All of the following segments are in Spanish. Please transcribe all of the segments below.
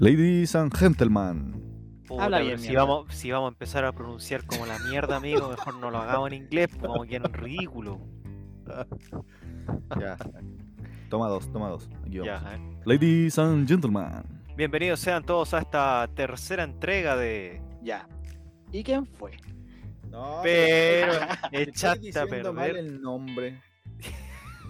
Ladies and gentlemen. Puta, Habla bien, si vamos, si vamos a empezar a pronunciar como la mierda, amigo, mejor no lo hagamos en inglés, porque vamos a quedar en ridículo. Ya. Toma dos, toma dos. Aquí vamos. Ya, eh. Ladies and gentlemen. Bienvenidos sean todos a esta tercera entrega de. Ya. ¿Y quién fue? No, Pero echaste a diciendo mal perder. el nombre.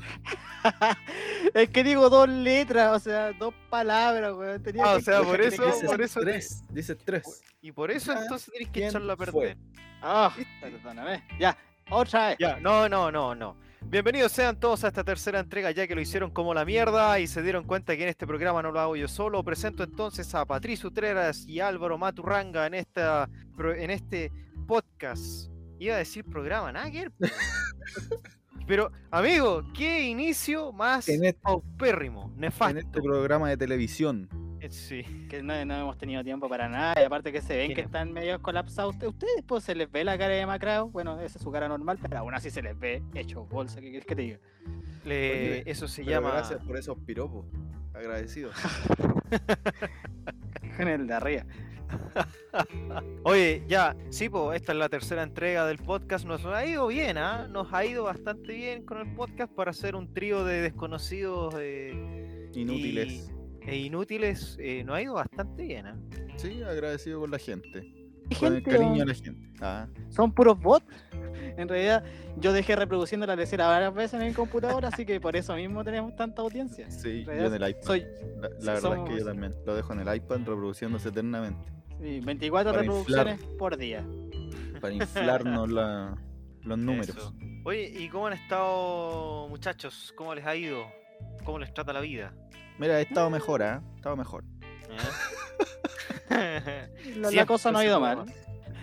es que digo dos letras, o sea, dos palabras, weón. Tenía Ah, que- o sea, por eso- que- por eso- tres. Dices tres. Y por eso Ya, entonces tienes que ¿quién echarlo a perder. Ah, perdóname. Ya, otra vez. Ya, no, no, no, no. Bienvenidos sean todos a esta tercera entrega, ya que lo hicieron como la mierda y se dieron cuenta que en este programa no lo hago yo solo. Presento entonces a Patricio Utreras y Álvaro Maturranga en, esta, en este podcast. Iba a decir programa, po. Pero, amigo, qué inicio más En este- paupérrimo, nefasto. En este programa de televisión. Eh, Sí. Que no, no hemos tenido tiempo para nada. Y aparte que se ven que están medio colapsados. Usted- Ustedes, pues se les ve la cara de Macrao. Bueno, esa es su cara normal, pero aún así se les ve hecho bolsa. ¿Qué quieres que te diga? Le- Oye, eso se llama. Gracias por esos piropos. Agradecido. Con el de arriba. Oye, ya, sí, pues esta es la tercera entrega del podcast. Nos ha ido bien, ¿ah? Nos ha ido bastante bien con el podcast para hacer un trío de desconocidos eh, Inútiles. y- e inútiles. eh, nos ha ido bastante bien, ¿ah? Sí, agradecido con la gente. ¿Qué Con el gente, cariño a la gente. Ah, Son puros bots. En realidad, yo dejé reproduciendo la lecera varias veces en el computador, así que por eso mismo tenemos tanta audiencia. sí, En yo en el iPad. Soy La, verdad es que yo también lo dejo en el iPad reproduciéndose eternamente. Sí, 24 Para reproducciones por día. Para inflarnos la- los números. Eso. Oye, ¿y cómo han estado, muchachos? ¿Cómo les ha ido? ¿Cómo les trata la vida? Mira, he estado mejor, ¿ah? He estado mejor. ¿Eh? La, cosa no ha ido mal.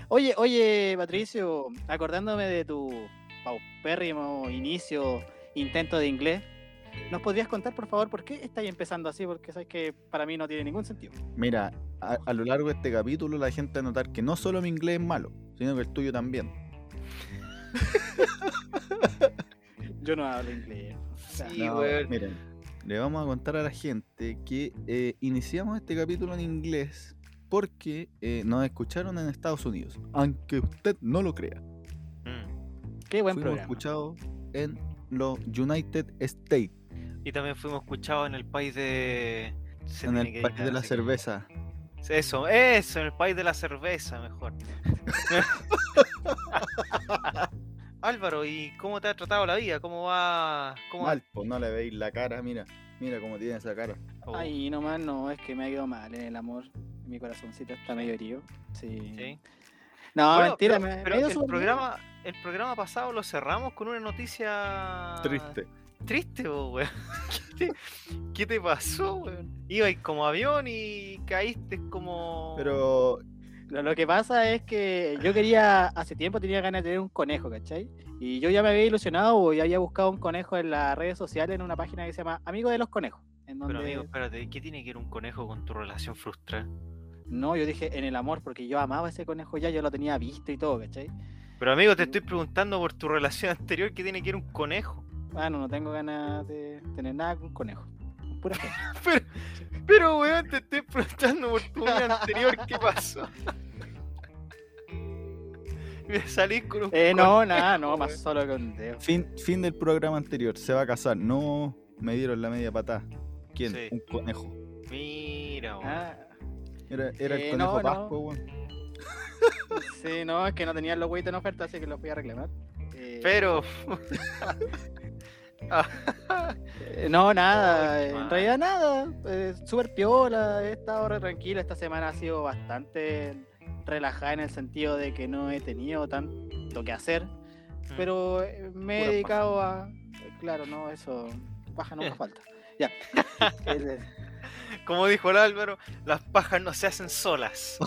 Oye, oye, Patricio, acordándome de tu paupérrimo inicio, intento de inglés, ¿nos podrías contar, por favor, por qué estáis empezando así? Porque sabes que para mí no tiene ningún sentido. Mira, a, a lo largo de este capítulo la gente va a notar que no solo mi inglés es malo, sino que el tuyo también. Yo no hablo inglés. O sea, Sí, No, miren, le vamos a contar a la gente que eh, iniciamos este capítulo en inglés porque eh, nos escucharon en Estados Unidos, aunque usted no lo crea. Mm. qué buen Fuimos programa. escuchados en los United States, Y también fuimos escuchados en el país de. se en el país de la que- cerveza. Eso, eso, en el país de la cerveza, mejor. Álvaro, ¿y cómo te ha tratado la vida? ¿Cómo va? ¿Cómo Mal, pues no le veis la cara, mira, mira cómo tiene esa cara. Oh, Ay, nomás no, es que me ha ido mal en el amor. Mi corazoncito está medio herido. Sí. sí. No, Bueno, mentira, pero, me, pero me ha ido el bien. programa, el programa pasado lo cerramos con una noticia Triste. Triste, po, weón. ¿Qué te, qué te pasó, weón? Ibas como avión y caíste como. Pero Lo, lo que pasa es que yo quería, hace tiempo tenía ganas de tener un conejo, ¿cachai? Y yo ya me había ilusionado y había buscado un conejo en las redes sociales en una página que se llama Amigo de los Conejos. En donde... Pero amigo, espérate, ¿qué tiene que ver un conejo con tu relación frustrada? No, yo dije en el amor, porque yo amaba ese conejo ya, yo lo tenía visto y todo, ¿cachai? Pero amigo, te estoy preguntando por tu relación anterior, ¿qué tiene que ver un conejo? Bueno, no tengo ganas de tener nada con conejo. con Pura gente. Pero, pero weón, te estoy preguntando por tu vida anterior, ¿qué pasó? Me salís con un Eh, no, conejo, nada, no, más solo con dedo. fin, fin del programa anterior, se va a casar. No me dieron la media patada. ¿Quién? Sí. Un conejo. Mira, weón. Ah, Era, era Eh, el no, conejo no. Pascua, weón. sí, no, es que no tenían los hueitos en oferta, así que los fui a reclamar. Eh, Pero. Eh, No, nada, Ay, en man. realidad nada. eh, Súper piola, he estado re tranquila. Esta semana ha sido bastante relajada en el sentido de que no he tenido tanto que hacer. Pero eh, me he Pura dedicado a. eh, Claro, no, eso. Baja nunca falta. Ya. Eh, Como dijo el Álvaro, las pajas no se hacen solas.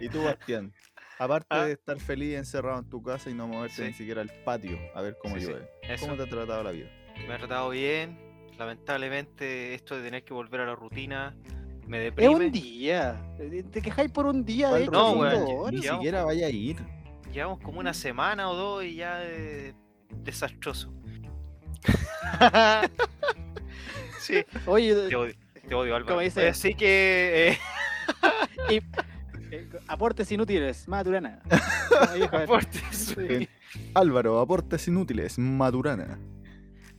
Y tú, Bastián, aparte Ah. de estar feliz encerrado en tu casa y no moverte Sí. ni siquiera al patio a ver cómo Sí, llueve. ¿cómo te ha tratado la vida? Me ha tratado bien. Lamentablemente, esto de tener que volver a la rutina me es deprime. un día. eh, Te quejáis por un día, de ¿Cuál hecho. No, horas. Ni Digamos siquiera vaya a ir. Llevamos como una semana o dos y ya eh, desastroso. sí, Oye, te odio. Te odio, Álvaro. Así que. eh, Y, eh, aportes inútiles, Maturana. El- aportes. Sí. Álvaro, aportes inútiles, Maturana.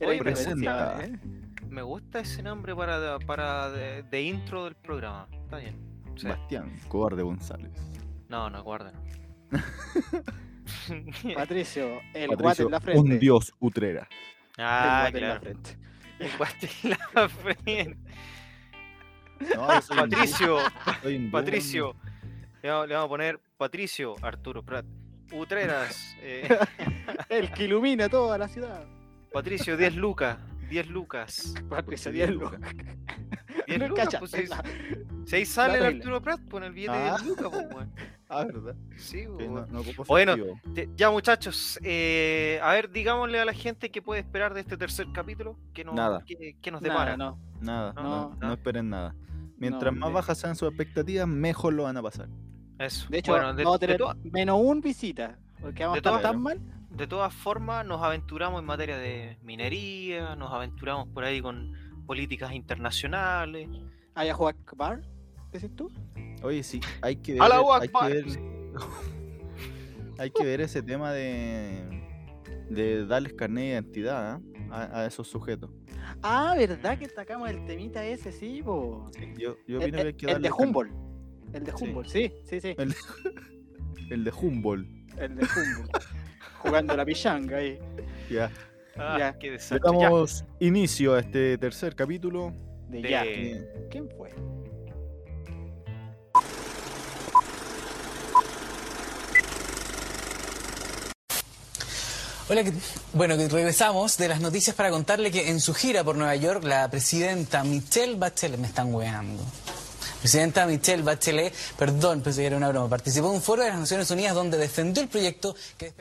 Oye, presenta. ¿eh? Me gusta ese nombre para, para de, de intro del programa. Está bien. Sí. Bastián, cobarde González. No, no, guarda. Patricio, el guate Patricio, en la frente. un dios utrera. El ah, guate en la claro. frente. El guate en la frente. No, Patricio. Patricio. Le vamos, le vamos a poner Patricio Arturo Prat. Utreras. eh, El que ilumina toda la ciudad. Patricio, 10 lucas. 10 lucas. Patricio, Patricio, diablo. 10 No lucas, cacha, pues, si, la- si ahí sale el. Arturo Prat, pon el billete de Ah. 10 lucas, pues, weón. Ah, ¿verdad? Sí, no, no Bueno. Te- Ya muchachos, eh, a ver, digámosle a la gente qué puede esperar de este tercer capítulo, que nos, Nada. que, que nos Nada, depara. no. Nada, No, no, no, no no. esperen nada. Mientras No, más de- bajas sean sus expectativas, mejor lo van a pasar. Eso. De hecho, bueno, de, vamos a tener menos un visita. Porque vamos a de estar todas- tan mal. de todas formas, nos aventuramos en materia de minería, nos aventuramos por ahí con políticas internacionales. Ayahu Akbar, decís tú? Oye, sí, hay que ver, hay que ver, hay que ver ese tema de, de darles carnet de identidad ¿ah? a, a esos sujetos. Ah, ¿verdad que sacamos el temita ese? Sí, po. Yo, yo El, opino que hay el- que el de Humboldt. El de. Humboldt, sí, sí, sí. El- El de Humboldt. El de Humboldt. Jugando la pichanga ahí. Ya. Ah, Ya. qué Le. Ya. damos inicio a este tercer capítulo. De, De- ya. ¿Quién fue? Hola, ¿qué- bueno, que regresamos de las noticias para contarle que en su gira por Nueva York, la presidenta Michelle Bachelet, me están weando. Presidenta Michelle Bachelet, perdón, pensé que era una broma, participó en un foro de las Naciones Unidas donde defendió el proyecto que...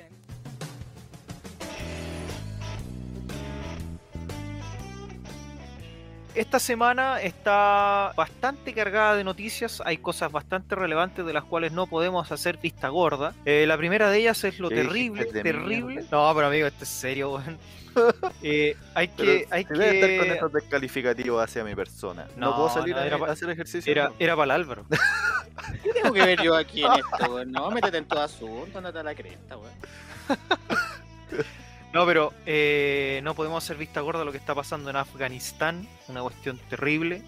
Esta semana está bastante cargada de noticias, hay cosas bastante relevantes de las cuales no podemos hacer vista gorda. Eh, la primera de ellas es lo ¿Qué terrible, terrible. No, pero amigo, esto es serio, weón. Eh, hay pero que, hay se debe estar con que... esos descalificativos hacia mi persona. No, No, puedo salir no, a, pa- hacer ejercicio. Era, era para el Álvaro. ¿Qué tengo que ver yo aquí en esto, weón? No, métete en todo asunto, andate a la cresta, weón. No, pero eh, no podemos hacer vista gorda a lo que está pasando en Afganistán, una cuestión terrible.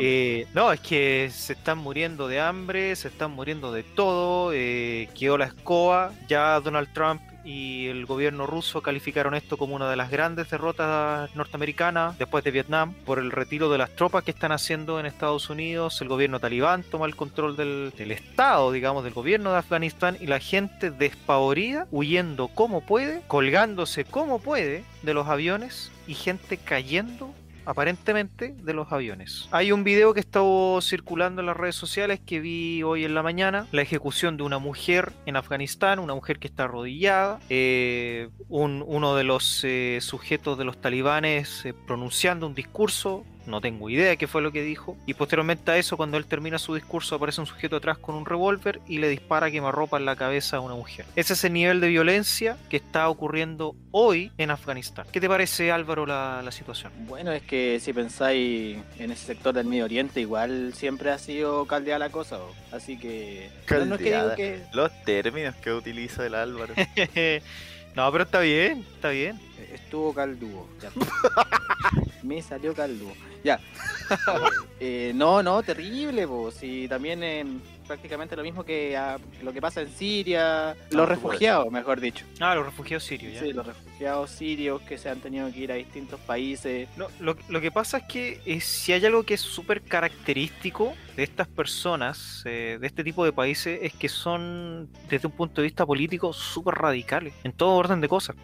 Eh, no, es que se están muriendo de hambre, se están muriendo de todo, eh, quedó la escoba, ya Donald Trump y el gobierno ruso calificaron esto como una de las grandes derrotas norteamericanas después de Vietnam por el retiro de las tropas que están haciendo en Estados Unidos, el gobierno talibán toma el control del, del estado, digamos, del gobierno de Afganistán y la gente despavorida, huyendo como puede, colgándose como puede de los aviones y gente cayendo aparentemente de los aviones. Hay un video que estuvo circulando en las redes sociales que vi hoy en la mañana, la ejecución de una mujer en Afganistán, una mujer que está arrodillada, eh, un- uno de los eh, sujetos de los talibanes eh, pronunciando un discurso. No tengo idea qué fue lo que dijo. Y posteriormente a eso, cuando él termina su discurso, aparece un sujeto atrás con un revólver y le dispara quemarropa en la cabeza a una mujer. Ese es el nivel de violencia que está ocurriendo hoy en Afganistán. ¿Qué te parece, Álvaro, la, la situación? Bueno, es que si pensáis en ese sector del Medio Oriente, igual siempre ha sido caldeada la cosa, bo. así que... no, no es que digo Caldeada. que... Los términos que utiliza el Álvaro. no, pero está bien, está bien. Estuvo caldudo. Ya. Me salió caldudo. Ya. Eh, no, no, terrible, pues. Si también eh, prácticamente lo mismo que ah, lo que pasa en Siria. Los tú puedes. refugiados, mejor dicho. Ah, los refugiados sirios, ya. Sí, los refugiados sirios que se han tenido que ir a distintos países. No, lo, lo que pasa es que eh, si hay algo que es súper característico de estas personas, eh, de este tipo de países, es que son, desde un punto de vista político, súper radicales, en todo orden de cosas.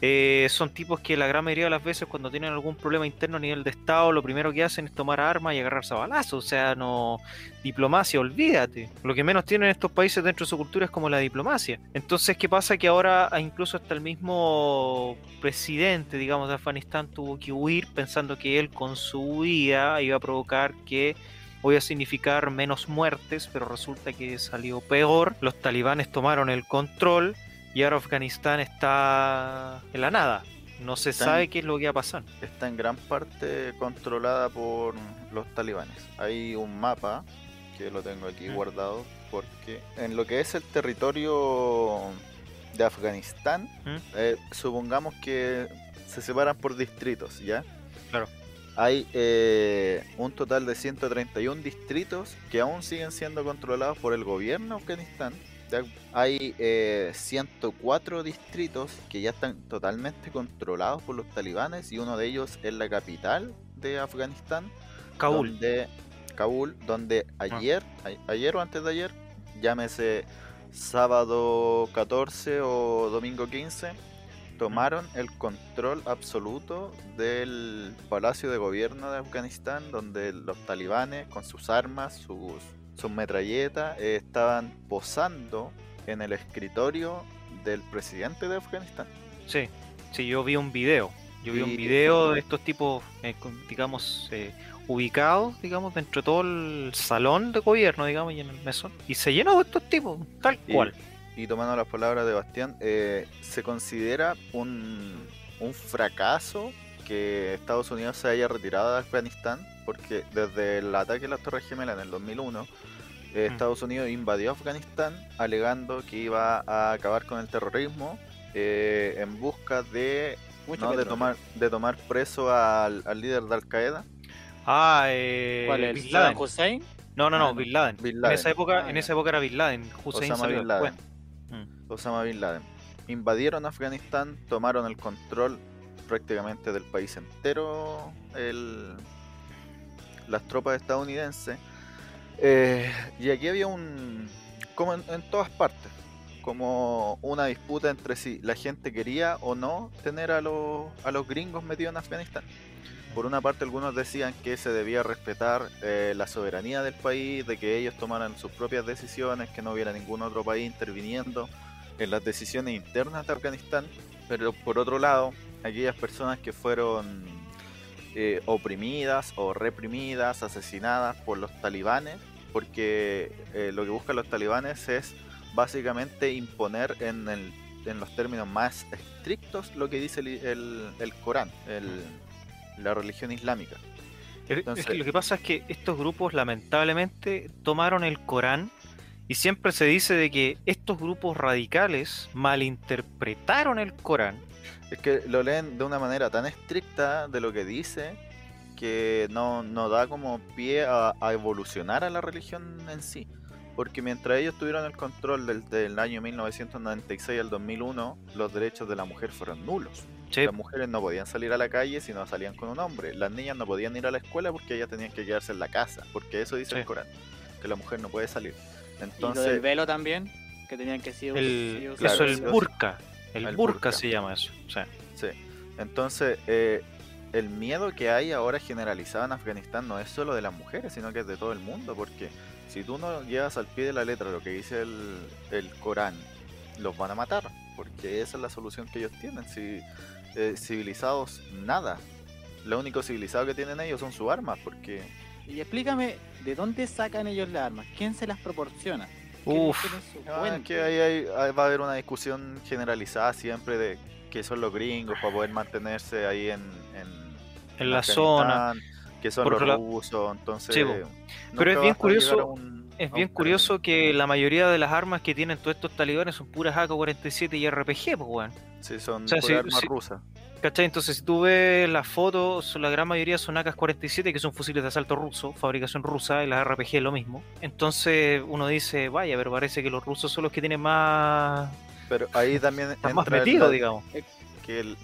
Eh, son tipos que la gran mayoría de las veces cuando tienen algún problema interno a nivel de Estado, lo primero que hacen es tomar armas y agarrarse a balazos. O sea, no diplomacia, olvídate. Lo que menos tienen estos países dentro de su cultura es como la diplomacia. Entonces, ¿qué pasa? Que ahora ah, incluso hasta el mismo presidente, digamos, de Afganistán tuvo que huir pensando que él con su huida iba a provocar que iba a significar menos muertes, pero resulta que salió peor. Los talibanes tomaron el control y ahora Afganistán está en la nada. No se sabe qué es lo que va a pasar. está en gran parte controlada por los talibanes. Hay un mapa que lo tengo aquí Mm. guardado porque en lo que es el territorio de Afganistán, Mm. eh, supongamos que se separan por distritos, ¿ya? Claro. Hay eh, un total de 131 distritos que aún siguen siendo controlados por el gobierno de Afganistán. Hay eh, 104 distritos que ya están totalmente controlados por los talibanes y uno de ellos es la capital de Afganistán, Kabul. donde, Kabul, donde ayer, a- ayer o antes de ayer, llámese sábado 14 o domingo 15, tomaron el control absoluto del palacio de gobierno de Afganistán, donde los talibanes con sus armas, sus, sus metralletas, eh, estaban posando en el escritorio del presidente de Afganistán. Sí, sí, yo vi un video. Yo vi un video de estos tipos, eh, digamos, eh, ubicados, digamos, dentro de todo el salón de gobierno, digamos, y en el mesón. Y se llenó de estos tipos, tal Y- cual. Y tomando las palabras de Bastián, eh, se considera un, un fracaso que Estados Unidos se haya retirado de Afganistán, porque desde el ataque a las Torres Gemelas en el 2001, eh, Mm. Estados Unidos invadió Afganistán alegando que iba a acabar con el terrorismo eh, en busca de, Mucho no, de, tomar, de tomar preso al, al líder de Al Qaeda. Ah, eh, ¿Cuál es? Bin ¿Saddam Laden. Hussein? No, no, no, Ah. Bin Laden. Bin En esa época, Ah, en esa época era Bin Laden. Hussein Osama Bin. Laden. Mm. Osama Bin Laden. Invadieron Afganistán, tomaron el control prácticamente del país entero, el- las tropas estadounidenses. Eh, y aquí había un, como en, en todas partes, como una disputa entre si la gente quería o no tener a los, a los gringos metidos en Afganistán. Por una parte algunos decían que se debía respetar eh, la soberanía del país, de que ellos tomaran sus propias decisiones, que no hubiera ningún otro país interviniendo en las decisiones internas de Afganistán. Pero por otro lado, aquellas personas que fueron eh, oprimidas o reprimidas, asesinadas por los talibanes, porque eh, lo que buscan los talibanes es básicamente imponer en, el- en los términos más estrictos lo que dice el, el- el Corán, la religión islámica. Es- es Entonces- que lo que pasa es que estos grupos lamentablemente tomaron el Corán y siempre se dice de que estos grupos radicales malinterpretaron el Corán. Es que lo leen de una manera tan estricta de lo que dice que no, no da como pie a, a evolucionar a la religión en sí. Porque mientras ellos tuvieron el control del, del año 1996 al 2001, los derechos de la mujer fueron nulos. Sí, Las mujeres no podían salir a la calle si no salían con un hombre. Las niñas no podían ir a la escuela porque ellas tenían que quedarse en la casa. Porque eso dice Sí. el Corán, que la mujer no puede salir. Y lo del Entonces, velo también, que tenían que sí, el, claro, eso el burka. El, El burka burka. se llama eso. Sí. Entonces, eh, el miedo que hay ahora generalizado en Afganistán no es solo de las mujeres, sino que es de todo el mundo, porque si tú no llevas al pie de la letra lo que dice el, el Corán, los van a matar, porque esa es la solución que ellos tienen. Si, eh, civilizados, nada. Lo único civilizado que tienen ellos son sus armas, porque Y explícame, ¿de dónde sacan ellos las armas? ¿Quién se las proporciona? ¿Quién Uf. fuente? que ahí, hay- ahí va a haber una discusión generalizada siempre de que son los gringos para poder mantenerse ahí en, en, en la zona. Que son Por los rusos, entonces Sí, Pero es bien curioso- un- Es bien curioso que la mayoría de las armas que tienen todos estos talibanes son puras AK-47 y RPG, pues, weón. Sí, son o sea, sí- armas rusas. ¿Cachai? Entonces, si tú ves las fotos, la gran mayoría son AK-47, que son fusiles de asalto ruso, fabricación rusa, y las RPG lo mismo. Entonces, uno dice, vaya, pero parece que los rusos son los que tienen más, Pero ahí también están más metidos, digamos. que el-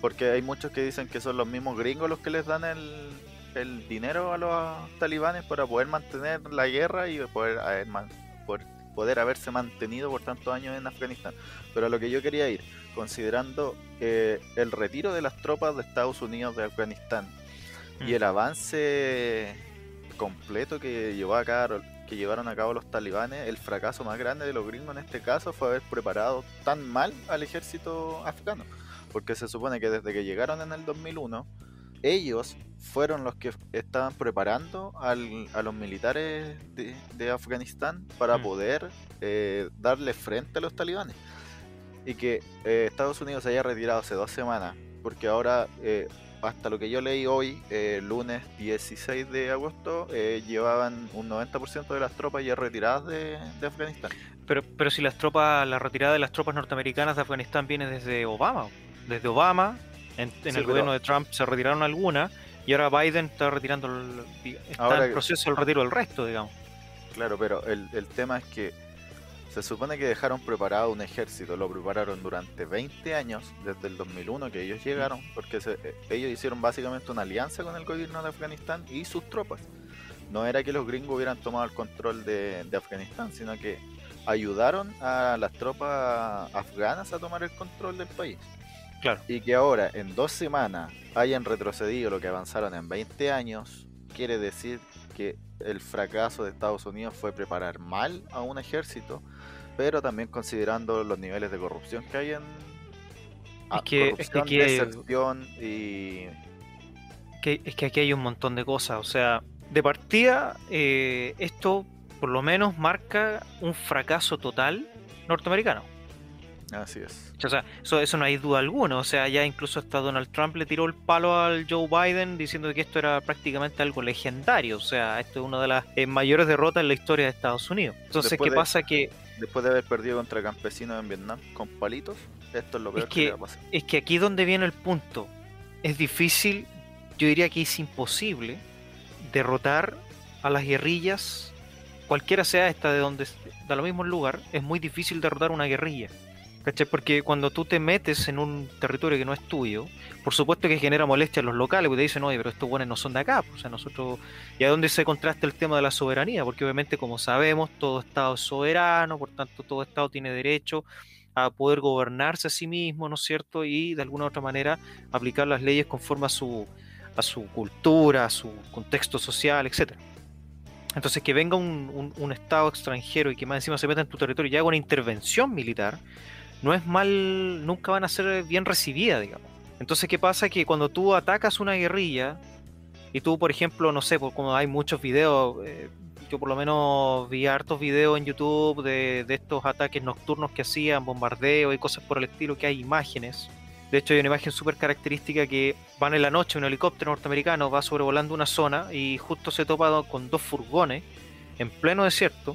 porque hay muchos que dicen que son los mismos gringos los que les dan el, el dinero a los talibanes para poder mantener la guerra y poder haber, poder haberse mantenido por tantos años en Afganistán. Pero a lo que yo quería ir, considerando eh, el retiro de las tropas de Estados Unidos de Afganistán y Mm. el avance completo que llevó a cabo que llevaron a cabo los talibanes, el fracaso más grande de los gringos en este caso fue haber preparado tan mal al ejército afgano, porque se supone que desde que llegaron en el 2001 ellos fueron los que estaban preparando al- a los militares de, de Afganistán para Mm. poder eh, darle frente a los talibanes. Y que eh, Estados Unidos se haya retirado hace dos semanas porque ahora, eh, hasta lo que yo leí hoy, eh, lunes 16 de agosto, llevaban un 90% de las tropas ya retiradas de, de Afganistán. Pero, pero si las tropas, la retirada de las tropas norteamericanas de Afganistán viene desde Obama. Desde Obama, en, en Sí, el pero- gobierno de Trump se retiraron algunas y ahora Biden está retirando, el, está Ahora en que- proceso el retiro del resto, digamos. Claro, pero el, el tema es que se supone que dejaron preparado un ejército, lo prepararon durante 20 años, desde el 2001 que ellos llegaron, porque se- eh, ellos hicieron básicamente una alianza con el gobierno de Afganistán y sus tropas. No era que los gringos hubieran tomado el control de, de Afganistán, sino que ayudaron a las tropas afganas a tomar el control del país. Claro. Y que ahora, en dos semanas, hayan retrocedido lo que avanzaron en 20 años, quiere decir que el fracaso de Estados Unidos fue preparar mal a un ejército, pero también considerando los niveles de corrupción que hay en... ah, que- es que corrupción, hay- deserción y... que, es que aquí hay un montón de cosas. O sea, de partida, eh, esto por lo menos marca un fracaso total norteamericano. Así es. O sea, eso, eso no hay duda alguna. O sea, ya incluso hasta Donald Trump le tiró el palo al Joe Biden diciendo que esto era prácticamente algo legendario. O sea, esto es una de las eh, mayores derrotas en la historia de Estados Unidos. Entonces, Después ¿qué de- pasa? Que Después de haber perdido contra campesinos en Vietnam con palitos, esto es lo Es peor que, que- le va a pasar. es que aquí donde viene el punto. Es difícil, yo diría que es imposible, derrotar a las guerrillas, cualquiera sea esta de donde da lo mismo el lugar, es muy difícil derrotar una guerrilla. ¿Cachai? Porque cuando tú te metes en un territorio que no es tuyo, por supuesto que genera molestia a los locales, porque te dicen, oye, pero estos buenos no son de acá. O sea, nosotros. ¿Y a dónde se contrasta el tema de la soberanía? Porque obviamente, como sabemos, todo Estado es soberano, por tanto, todo Estado tiene derecho a poder gobernarse a sí mismo, ¿no es cierto? Y de alguna u otra manera aplicar las leyes conforme a su, a su cultura, a su contexto social, etcétera. Entonces, que venga un, un- un Estado extranjero y que más encima se meta en tu territorio y haga una intervención militar, no es mal, nunca van a ser bien recibidas, digamos. Entonces, ¿qué pasa? Que cuando tú atacas una guerrilla, y tú, por ejemplo, no sé, por- como hay muchos videos, eh, yo por lo menos vi hartos videos en YouTube de, de estos ataques nocturnos que hacían, bombardeos y cosas por el estilo, que hay imágenes. De hecho, hay una imagen súper característica que van en la noche, un helicóptero norteamericano va sobrevolando una zona y justo se topa con dos furgones en pleno desierto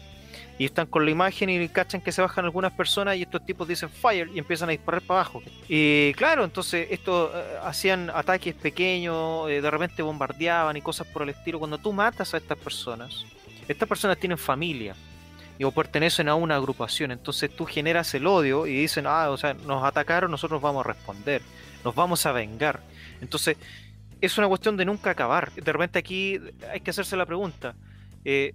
y están con la imagen y cachan que se bajan algunas personas y estos tipos dicen fire y empiezan a disparar para abajo. Y claro, entonces estos eh, hacían ataques pequeños, eh, de repente bombardeaban y cosas por el estilo. Cuando tú matas a estas personas, estas personas tienen familia y o pertenecen a una agrupación, entonces tú generas el odio y dicen, ah, o sea, nos atacaron, nosotros vamos a responder, nos vamos a vengar. Entonces, es una cuestión de nunca acabar. De repente aquí hay que hacerse la pregunta, eh,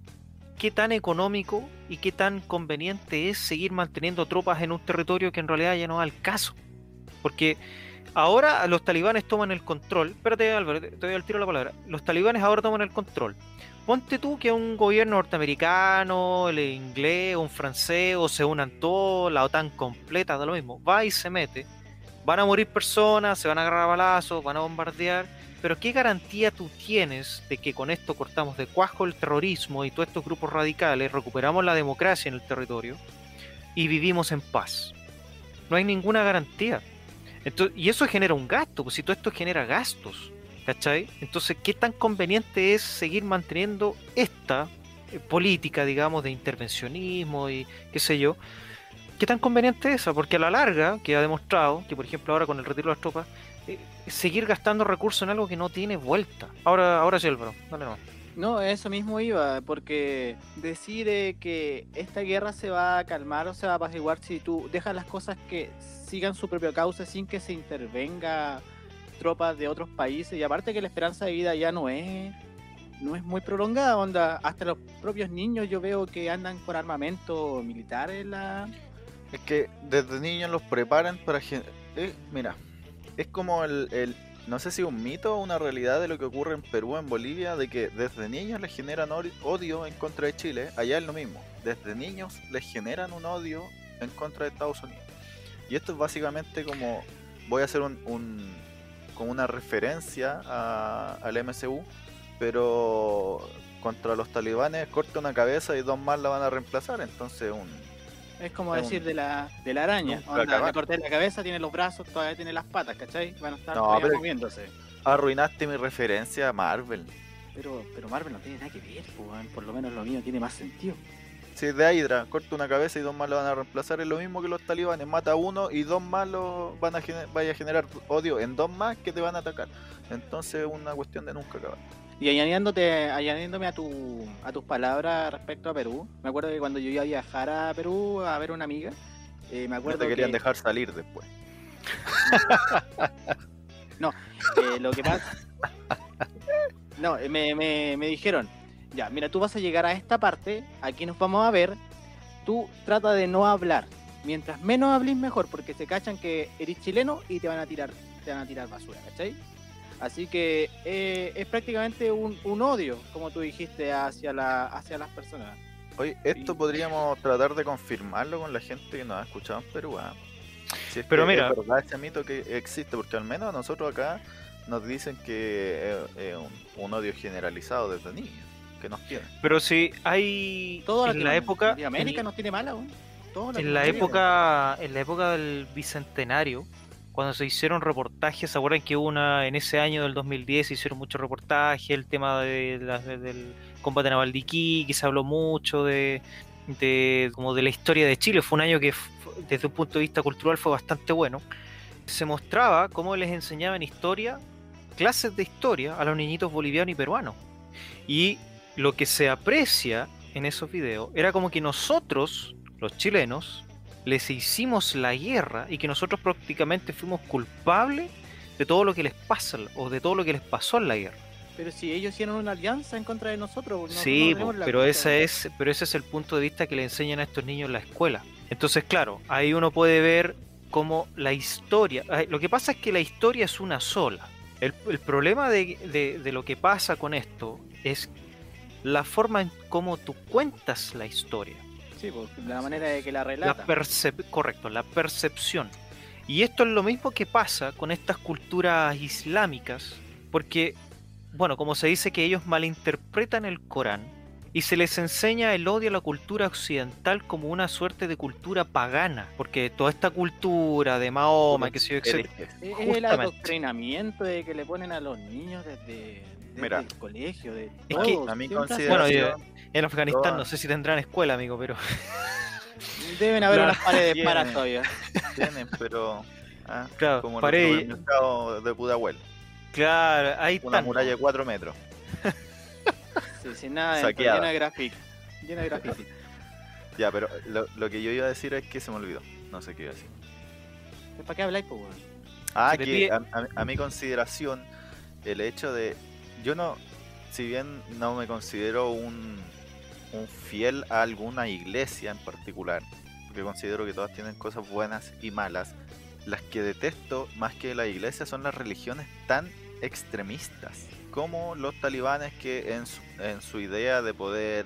¿qué tan económico y qué tan conveniente es seguir manteniendo tropas en un territorio que en realidad ya no da el caso? Porque ahora los talibanes toman el control, espérate Álvaro, te doy al tiro la palabra, los talibanes ahora toman el control. Ponte tú que un gobierno norteamericano, el inglés, un francés, o se unan todos, la OTAN completa, da lo mismo, va y se mete. Van a morir personas, se van a agarrar a balazos, van a bombardear, pero ¿qué garantía tú tienes de que con esto cortamos de cuajo el terrorismo y todos estos grupos radicales, recuperamos la democracia en el territorio y vivimos en paz? No hay ninguna garantía. Entonces, y eso genera un gasto, pues si todo esto genera gastos, ¿cachai? Entonces, ¿qué tan conveniente es seguir manteniendo esta eh, política, digamos, de intervencionismo y qué sé yo? ¿Qué tan conveniente es esa? Porque a la larga, que ha demostrado que, por ejemplo, ahora con el retiro de las tropas, seguir gastando recursos en algo que no tiene vuelta. Ahora, ahora sí, Álvaro, dale nomás. No, eso mismo iba, porque decide que esta guerra se va a calmar o se va a apaciguar si tú dejas las cosas que sigan su propio cauce sin que se intervenga tropas de otros países y aparte que la esperanza de vida ya no es no es muy prolongada, onda, hasta los propios niños yo veo que andan con armamento militar en la Es que desde niños los preparan para... eh, mira, es como el, el- No sé si un mito o una realidad de lo que ocurre en Perú, en Bolivia, de que desde niños les generan odio en contra de Chile. Allá es lo mismo. Desde niños les generan un odio en contra de Estados Unidos. Y esto es básicamente como... Voy a hacer un... un- como una referencia a- al MCU, pero contra los talibanes corta una cabeza y dos más la van a reemplazar. Entonces un Es como Es decir un- de la, de la araña. Onda, le corté la cabeza, tiene los brazos, todavía tiene las patas, ¿cachai? Van a estar No, pero- moviéndose. Arruinaste mi referencia a Marvel. Pero, pero Marvel no tiene nada que ver, weón. por lo menos lo mío tiene más sentido. Si es de Hydra, corta una cabeza y dos más lo van a reemplazar, es lo mismo que los talibanes. Mata a uno y dos más lo van a, gener- vaya a generar odio en dos más que te van a atacar. Entonces es una cuestión de nunca acabar. Y añadiéndote, añadiéndome a tu a tus palabras respecto a Perú, me acuerdo que cuando yo iba a viajar a Perú a ver a una amiga, eh, me No acuerdo te querían que, dejar salir después. eh, lo que pasa. No, eh, me, me, me dijeron, ya, mira, tú vas a llegar a esta parte, aquí nos vamos a ver, tú trata de no hablar. Mientras menos hables mejor, porque se cachan que eres chileno y te van a tirar, te van a tirar basura, ¿cachai? Así que eh, es prácticamente un, un odio, como tú dijiste, hacia la, hacia las personas. Oye, esto Sí. podríamos tratar de confirmarlo con la gente que nos ha escuchado en Perú. ¿ah? Si es Pero que mira- es verdad ese mito que existe, porque al menos a nosotros acá nos dicen que es es un, un odio generalizado desde niños, que nos tienen. Pero si hay Todo en la época en- América nos tiene mala. Todo en la época en la época del bicentenario cuando se hicieron reportajes, ¿se acuerdan que una en ese año del 2010 se hicieron muchos reportajes, el tema de la- de- del combate naval de Iquique, se habló mucho de, de como de la historia de Chile, fue un año que desde un punto de vista cultural fue bastante bueno. Se mostraba cómo les enseñaban historia, clases de historia a los niñitos bolivianos y peruanos. Y lo que se aprecia en esos videos era como que nosotros, los chilenos, les hicimos la guerra y que nosotros prácticamente fuimos culpables de todo lo que les pasa o de todo lo que les pasó en la guerra. Pero si ellos hicieron una alianza en contra de nosotros, nosotros sí, no pero weón. es, pero ese es el punto de vista que le enseñan a estos niños en la escuela. Entonces, claro, ahí uno puede ver cómo la historia. Lo que pasa es que la historia es una sola. El, el problema de, de- de lo que pasa con esto es la forma en cómo tú cuentas la historia. Sí, pues, la manera de que la La relata. percep- correcto, la percepción. Y esto es lo mismo que pasa con estas culturas islámicas, porque, bueno, como se dice que ellos malinterpretan el Corán y se les enseña el odio a la cultura occidental como una suerte de cultura pagana, porque toda esta cultura de Mahoma, que sé yo, etcétera, Es es el justamente. adoctrinamiento de que le ponen a los niños desde, desde Mira, el colegio. De es que A mi hacen- Bueno, consideración, en Afganistán no sé si tendrán escuela, amigo, pero deben haber Claro. unas paredes para todavía. tienen, pero ah, claro, como pared- el supermercado de Pudahuel, claro, ahí una están. muralla de 4 metros. Sí, sin nada dentro, llena de graffiti. Llena de graffiti. Ya, pero lo, lo que yo iba a decir es que se me olvidó. No sé qué iba a decir. ¿Para qué habláis, pues? Ah, que pide- a, a- a mi consideración, el hecho de. Yo no. Si bien no me considero un, un fiel a alguna iglesia en particular, porque considero que todas tienen cosas buenas y malas, las que detesto más que la iglesia son las religiones tan extremistas, como los talibanes que en su, en su idea de poder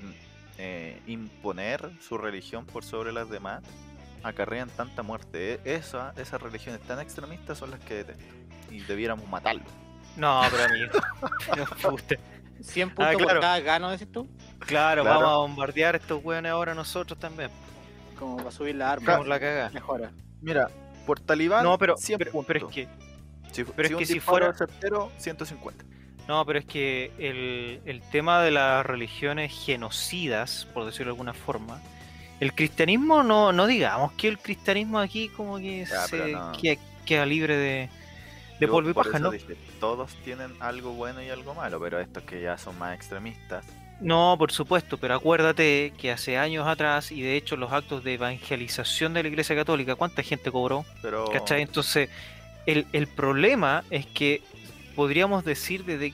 eh, imponer su religión por sobre las demás, acarrean tanta muerte. E- Esa, esas religiones tan extremistas son las que detesto. Y debiéramos matarlo. No, pero amigo. no, puta. 100 puntos Ah, claro. por cada gano, decís tú, Claro, Claro. vamos a bombardear a estos weones ahora nosotros también. como para subir la arma. Vamos la cagada. Mejora. Mira, por talibán, No, pero, 100 pero, puntos. pero es que si, pero es si un que si fuera- es certero, 150. no, pero es que el, el tema de las religiones genocidas, por decirlo de alguna forma, el cristianismo no, no digamos que el cristianismo aquí como que Ya, se no. queda, queda libre de, de polvo y paja, ¿no? dije, todos tienen algo bueno y algo malo, pero estos que ya son más extremistas. No, por supuesto, pero acuérdate que hace años atrás, y de hecho los actos de evangelización de la Iglesia Católica, ¿cuánta gente cobró? Pero ¿Cachai? Entonces, el, el problema es que podríamos decir de, de-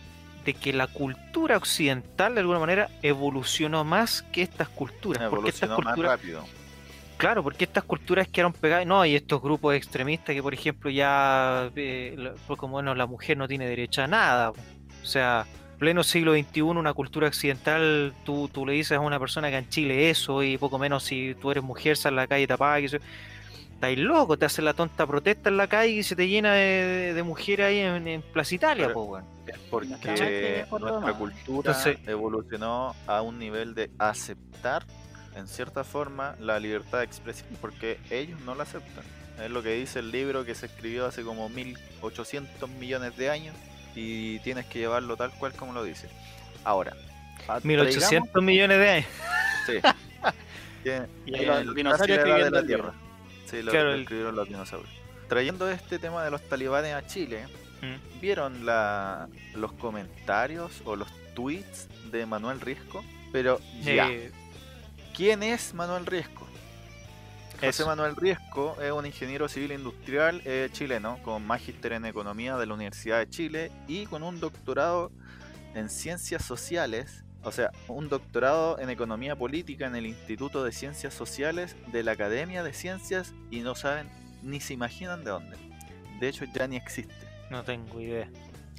que la cultura occidental de alguna manera evolucionó más que estas culturas. Porque estas evolucionó más rápido. Claro, porque estas culturas quedaron pegadas. No, hay estos grupos extremistas que, por ejemplo, ya, eh, la- pues como bueno, la mujer no tiene derecho a nada. O sea, pleno siglo XXI, una cultura occidental, tú, tú le dices a una persona que en Chile eso, y poco menos si tú eres mujer, sal a la calle tapada, que eso. Estáis loco, te hacen la tonta protesta en la calle y se te llena de, de mujeres ahí en, en Plaza Italia, Pero- po. Es porque nuestra cultura Entonces- evolucionó a un nivel de aceptar en cierta forma, la libertad de expresión, porque ellos no la aceptan. Es lo que dice el libro que se escribió hace como 1800 millones de años y tienes que llevarlo tal cual como lo dice. Ahora, a- 1800 millones de años. sí. Y tiene los el- dinosaurios de la. Tierra. Sí, lo, Claro, lo el- escribieron los dinosaurios. Trayendo este tema de los talibanes a Chile, Mm. ¿vieron la, los comentarios o los tweets de Manuel Riesco? Pero ya, Eh, ¿quién es Manuel Riesco? José. Manuel Riesco es un ingeniero civil industrial eh, chileno con magíster en economía de la Universidad de Chile y con un doctorado en ciencias sociales, o sea, un doctorado en economía política en el Instituto de Ciencias Sociales de la Academia de Ciencias y no saben ni se imaginan de dónde. De hecho, ya ni existe. no tengo idea.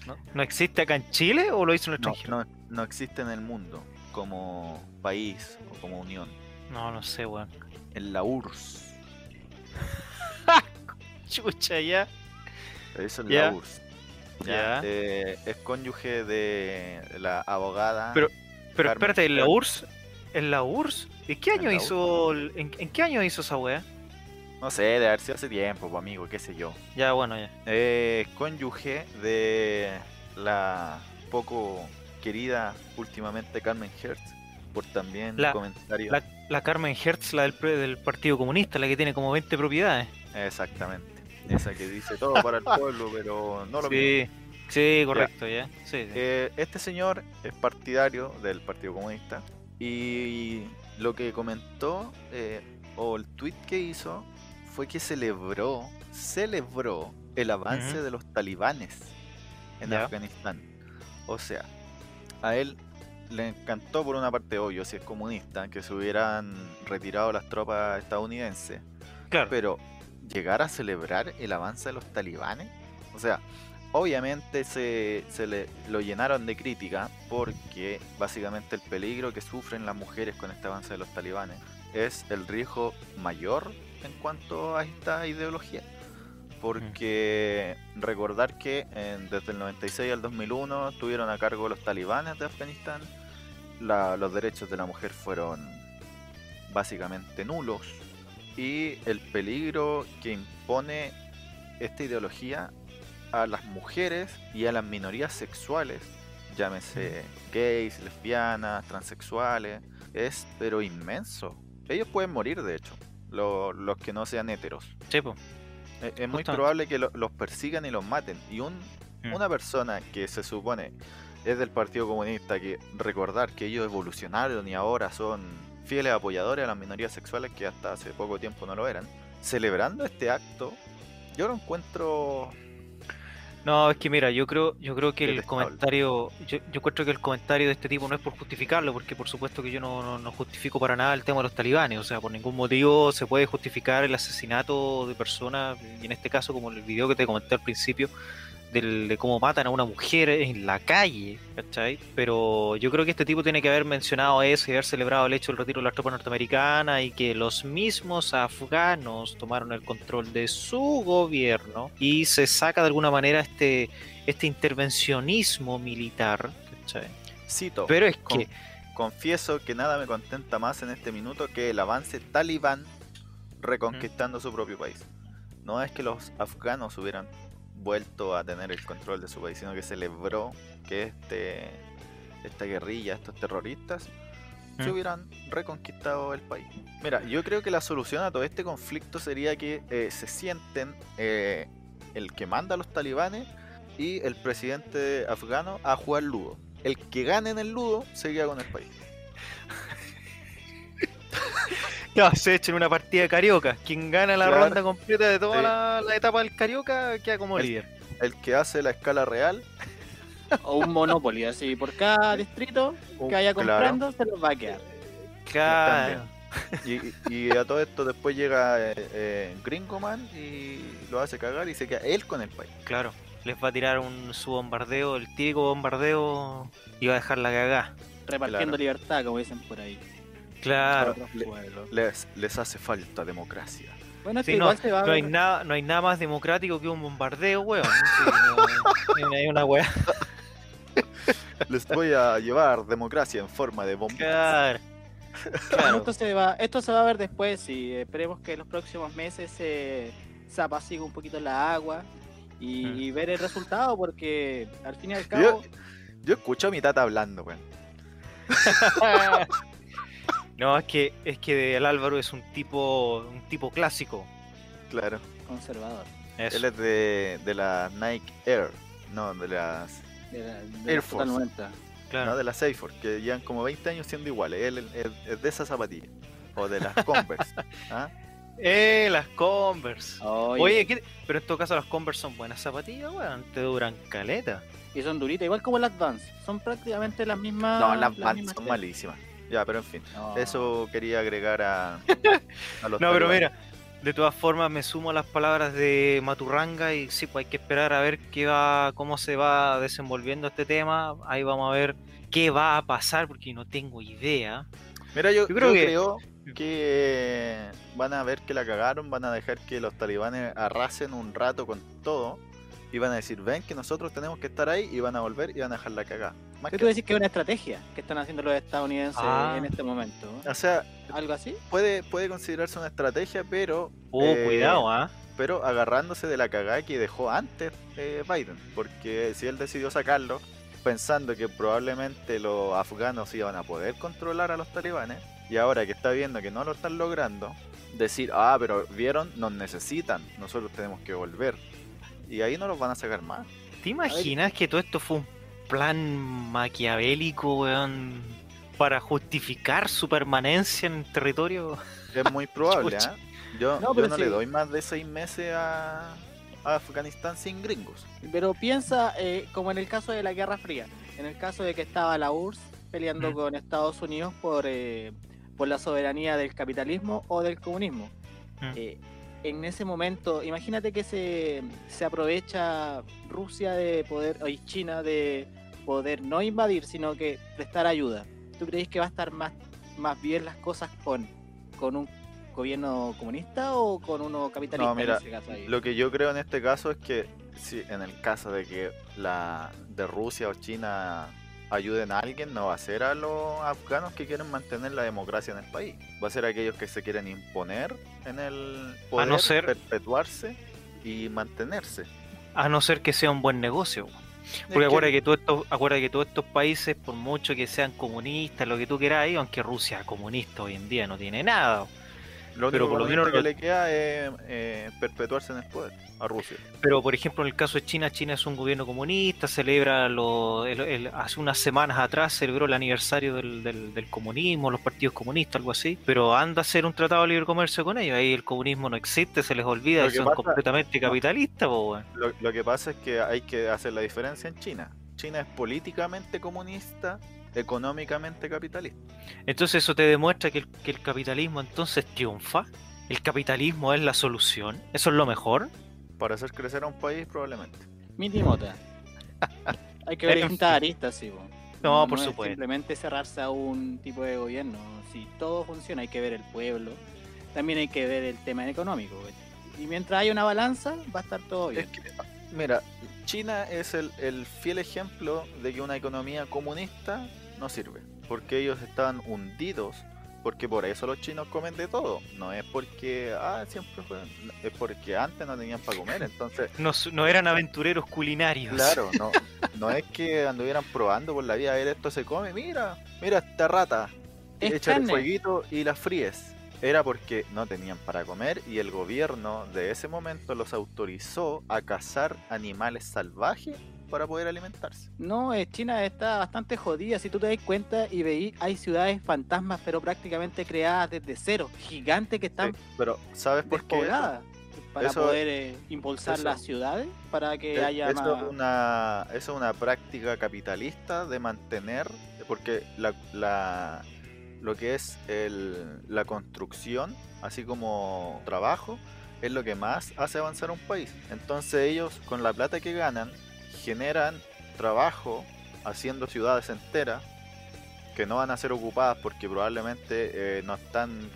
¿No? ¿No existe acá en Chile o lo hizo en el No, extranjero? no, no existe en el mundo como país o como unión. No, no sé, weón. En la URSS. Chucha, ya. Eso es Ya. la URSS. Ya. Eh, es cónyuge de la abogada. Pero- Pero Carmen espérate, ¿en la. URSS? ¿En la URSS? ¿En qué En año hizo en, en qué año hizo esa weá? No sé, de haber sido hace tiempo, amigo, qué sé yo. Ya, bueno, ya. Eh, cónyuge de la poco querida últimamente Carmen Hertz. Por también La- comentarios. La, la Carmen Hertz, la del, Partido Comunista, la que tiene como 20 propiedades. Exactamente. Esa que dice todo para el pueblo, pero no lo mismo. Sí, sí, correcto, ya. Sí, sí. Eh, este señor es partidario del Partido Comunista y lo que comentó eh, o el tweet que hizo fue que celebró, celebró el avance de los talibanes en Ya. Afganistán. O sea, a él le encantó por una parte, obvio, si es comunista, que se hubieran retirado las tropas estadounidenses, claro. pero llegar a celebrar el avance de los talibanes, o sea, obviamente se, se le lo llenaron de crítica porque básicamente el peligro que sufren las mujeres con este avance de los talibanes es el riesgo mayor en cuanto a esta ideología. Porque recordar que en- desde el 96 al 2001 estuvieron a cargo los talibanes de Afganistán, la- los derechos de la mujer fueron básicamente nulos y el peligro que impone esta ideología a las mujeres y a las minorías sexuales, llámese gays, lesbianas, transexuales, es pero inmenso. Ellos pueden morir, de hecho, lo- los que no sean heteros. Sí. Es, es muy probable que lo- los persigan y los maten. Y un, Mm. una persona que se supone es del Partido Comunista, que recordar que ellos evolucionaron y ahora son fieles apoyadores a las minorías sexuales que hasta hace poco tiempo no lo eran, celebrando este acto, yo lo encuentro No, es que mira, yo creo, yo creo que el comentario, yo, yo encuentro que el comentario de este tipo no es por justificarlo, porque por supuesto que yo no, no, no justifico para nada el tema de los talibanes, o sea, por ningún motivo se puede justificar el asesinato de personas, y en este caso como el video que te comenté al principio, del- de cómo matan a una mujer en la calle, ¿cachai? Pero yo creo que este tipo tiene que haber mencionado eso y haber celebrado el hecho del retiro de las tropas norteamericanas y que los mismos afganos tomaron el control de su gobierno y se saca de alguna manera este, este intervencionismo militar, ¿cachai? cito. Pero es con- que, Confieso que nada me contenta más en este minuto que el avance talibán reconquistando su propio país. No es que los afganos hubieran vuelto a tener el control de su país, sino que celebró que este esta guerrilla, estos terroristas, se Mm. hubieran reconquistado el país. Mira, yo creo que la solución a todo este conflicto sería que eh, se sienten eh, el que manda a los talibanes y el presidente afgano a jugar ludo. El que gane en el ludo se queda con el país. ya, se echen una partida de carioca. Quien gana la Claro. ronda completa de toda Sí. la, la etapa del carioca queda como El- líder. El que hace la escala real, O un Monopoly, así por cada distrito un- que vaya claro, comprando se los va a quedar. Claro. y, y a todo esto después llega eh, eh, Gringoman y lo hace cagar y se queda él con el país. Claro, les va a tirar un su bombardeo, el típico bombardeo y va a dejar la cagada. Repartiendo Claro. libertad, como dicen por ahí. Claro. Les, les hace falta democracia. Bueno, Sí, que no, igual se va a no hay nada, no hay nada más democrático que un bombardeo, weón. Sí, no, hay una weá. Les voy a llevar democracia en forma de bomba. Claro. Claro. Esto, se va, esto se va a ver después y esperemos que en los próximos meses se, se apacigue un poquito la agua y, Mm. y ver el resultado porque al fin y al Yo, cabo... yo escucho a mi tata hablando, weón. No, es que es que el Álvaro es un tipo un tipo clásico. Claro. conservador. Eso. Él es de, de las Nike Air. No, de las. De la, de Air la Force. 90. claro. No, de las Air Force, que llevan como 20 años siendo iguales. Él es, de esas zapatillas. O de las Converse. ¿ah? Eh, las Converse. Oye, Oye, ¿qué- pero en todo caso las Converse son buenas zapatillas, weón. Te duran caleta. y son duritas, igual como las Vans. Son prácticamente las mismas. No, las las Vans son telas. malísimas. Ya, pero en fin. No. Eso quería agregar a, a los No, pero mira, de todas formas me sumo a las palabras de Maturranga y sí, pues hay que esperar a ver qué va, cómo se va desenvolviendo este tema. Ahí vamos a ver qué va a pasar porque no tengo idea. Mira, yo, Yo creo yo que- creo que van a ver que la cagaron, van a dejar que los talibanes arrasen un rato con todo y van a decir, ven que nosotros tenemos que estar ahí y van a volver y van a dejar la cagada. Más ¿Qué que- tú decís que es una estrategia que están haciendo los estadounidenses Ah. en este momento? o sea, ¿Algo así? puede, puede considerarse una estrategia, pero, Oh, Eh, cuidado, ¿ah? pero agarrándose de la cagada que dejó antes eh, Biden. Porque si él decidió sacarlo, pensando que probablemente los afganos iban a poder controlar a los talibanes, y ahora que está viendo que no lo están logrando, decir, ah, pero vieron, nos necesitan, nosotros tenemos que volver. Y ahí no los van a sacar más. ¿Te imaginas que todo esto fue un plan maquiavélico, weón, para justificar su permanencia en el territorio? Es muy probable. ¿ah? Yo No, yo pero no sí. le doy más de seis meses a, a Afganistán sin gringos. Pero piensa eh, como en el caso de la Guerra Fría, en el caso de que estaba la URSS peleando Mm. con Estados Unidos por, eh, por la soberanía del capitalismo o del comunismo. Mm. Eh, en ese momento, imagínate que se, se aprovecha Rusia de poder, y China de poder no invadir, sino que prestar ayuda. ¿Tú crees que va a estar más, más bien las cosas con, con un gobierno comunista o con uno capitalista No, mira, en ese caso ahí? Lo que yo creo en este caso es que si en el caso de que la de Rusia o China ayuden a alguien, no va a ser a los afganos que quieren mantener la democracia en el país. Va a ser a aquellos que se quieren imponer en el poder, no ser- perpetuarse y mantenerse. A no ser que sea un buen negocio. Porque que- acuérdate que, todos estos, acuérdate que todos estos países, por mucho que sean comunistas, lo que tú queráis, aunque Rusia comunista hoy en día no tiene nada. lo pero único por lo menos que le queda es eh, perpetuarse en el poder a Rusia. Pero por ejemplo, en el caso de China, China es un gobierno comunista, celebra lo, el- el- hace unas semanas atrás celebró el aniversario del, del- del comunismo, los partidos comunistas, algo así, pero anda a hacer un tratado de libre comercio con ellos, ahí el comunismo no existe, se les olvida y son pasa- completamente capitalistas. Lo, lo que pasa es que hay que hacer la diferencia en China. China es políticamente comunista, económicamente capitalista. Entonces eso te demuestra que el, que el capitalismo entonces triunfa, el capitalismo es la solución, eso es lo mejor. Para hacer crecer a un país, probablemente. Mitimota. Hay que ver distintas aristas, sí. po. No, por es supuesto. Simplemente cerrarse a un tipo de gobierno. Si todo funciona, hay que ver el pueblo. También hay que ver el tema económico. Y mientras haya una balanza, va a estar todo bien. Es que, mira, China es el, el fiel ejemplo de que una economía comunista no sirve. Porque ellos estaban hundidos. Porque por eso los chinos comen de todo. No es porque, ah, siempre fue. Es porque antes no tenían para comer. Entonces, No, no eran aventureros culinarios. Claro, no, no es que anduvieran probando por la vida, a ver, esto se come, mira, mira esta rata, Es échale carne. fueguito y la fríes. Era porque no tenían para comer y el gobierno de ese momento los autorizó a cazar animales salvajes para poder alimentarse. No, eh, China está bastante jodida. Si tú te das cuenta y veis, hay ciudades fantasmas, pero prácticamente creadas desde cero. Gigantes que están Sí, pero ¿sabes por qué? eso? Para Eso- poder eh, impulsar eso- las ciudades, para que Eh, haya eso, más... es una, eso es una práctica capitalista de mantener, porque la, la- lo que es el- la construcción, así como trabajo, es lo que más hace avanzar un país. Entonces ellos, con la plata que ganan, generan trabajo haciendo ciudades enteras que no van a ser ocupadas porque probablemente eh, no están...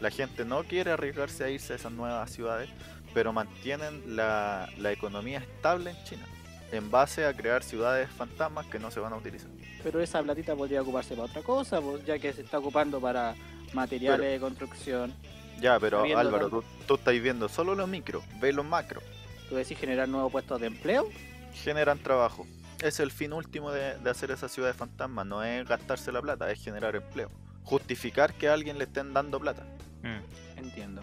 La gente no quiere arriesgarse a irse a esas nuevas ciudades pero mantienen la, la economía estable en China en base a crear ciudades fantasmas que no se van a utilizar. pero esa platita podría ocuparse para otra cosa, pues, ya que se está ocupando para materiales Pero- de construcción. Ya, pero Álvaro, tanto. tú, tú estás viendo solo los micros, ve los macros. ¿Tú decís generar nuevos puestos de empleo? Generan trabajo. Es el fin último de, de hacer esa ciudad de fantasmas, no es gastarse la plata, es generar empleo. Justificar que a alguien le estén dando plata. Mm. Entiendo.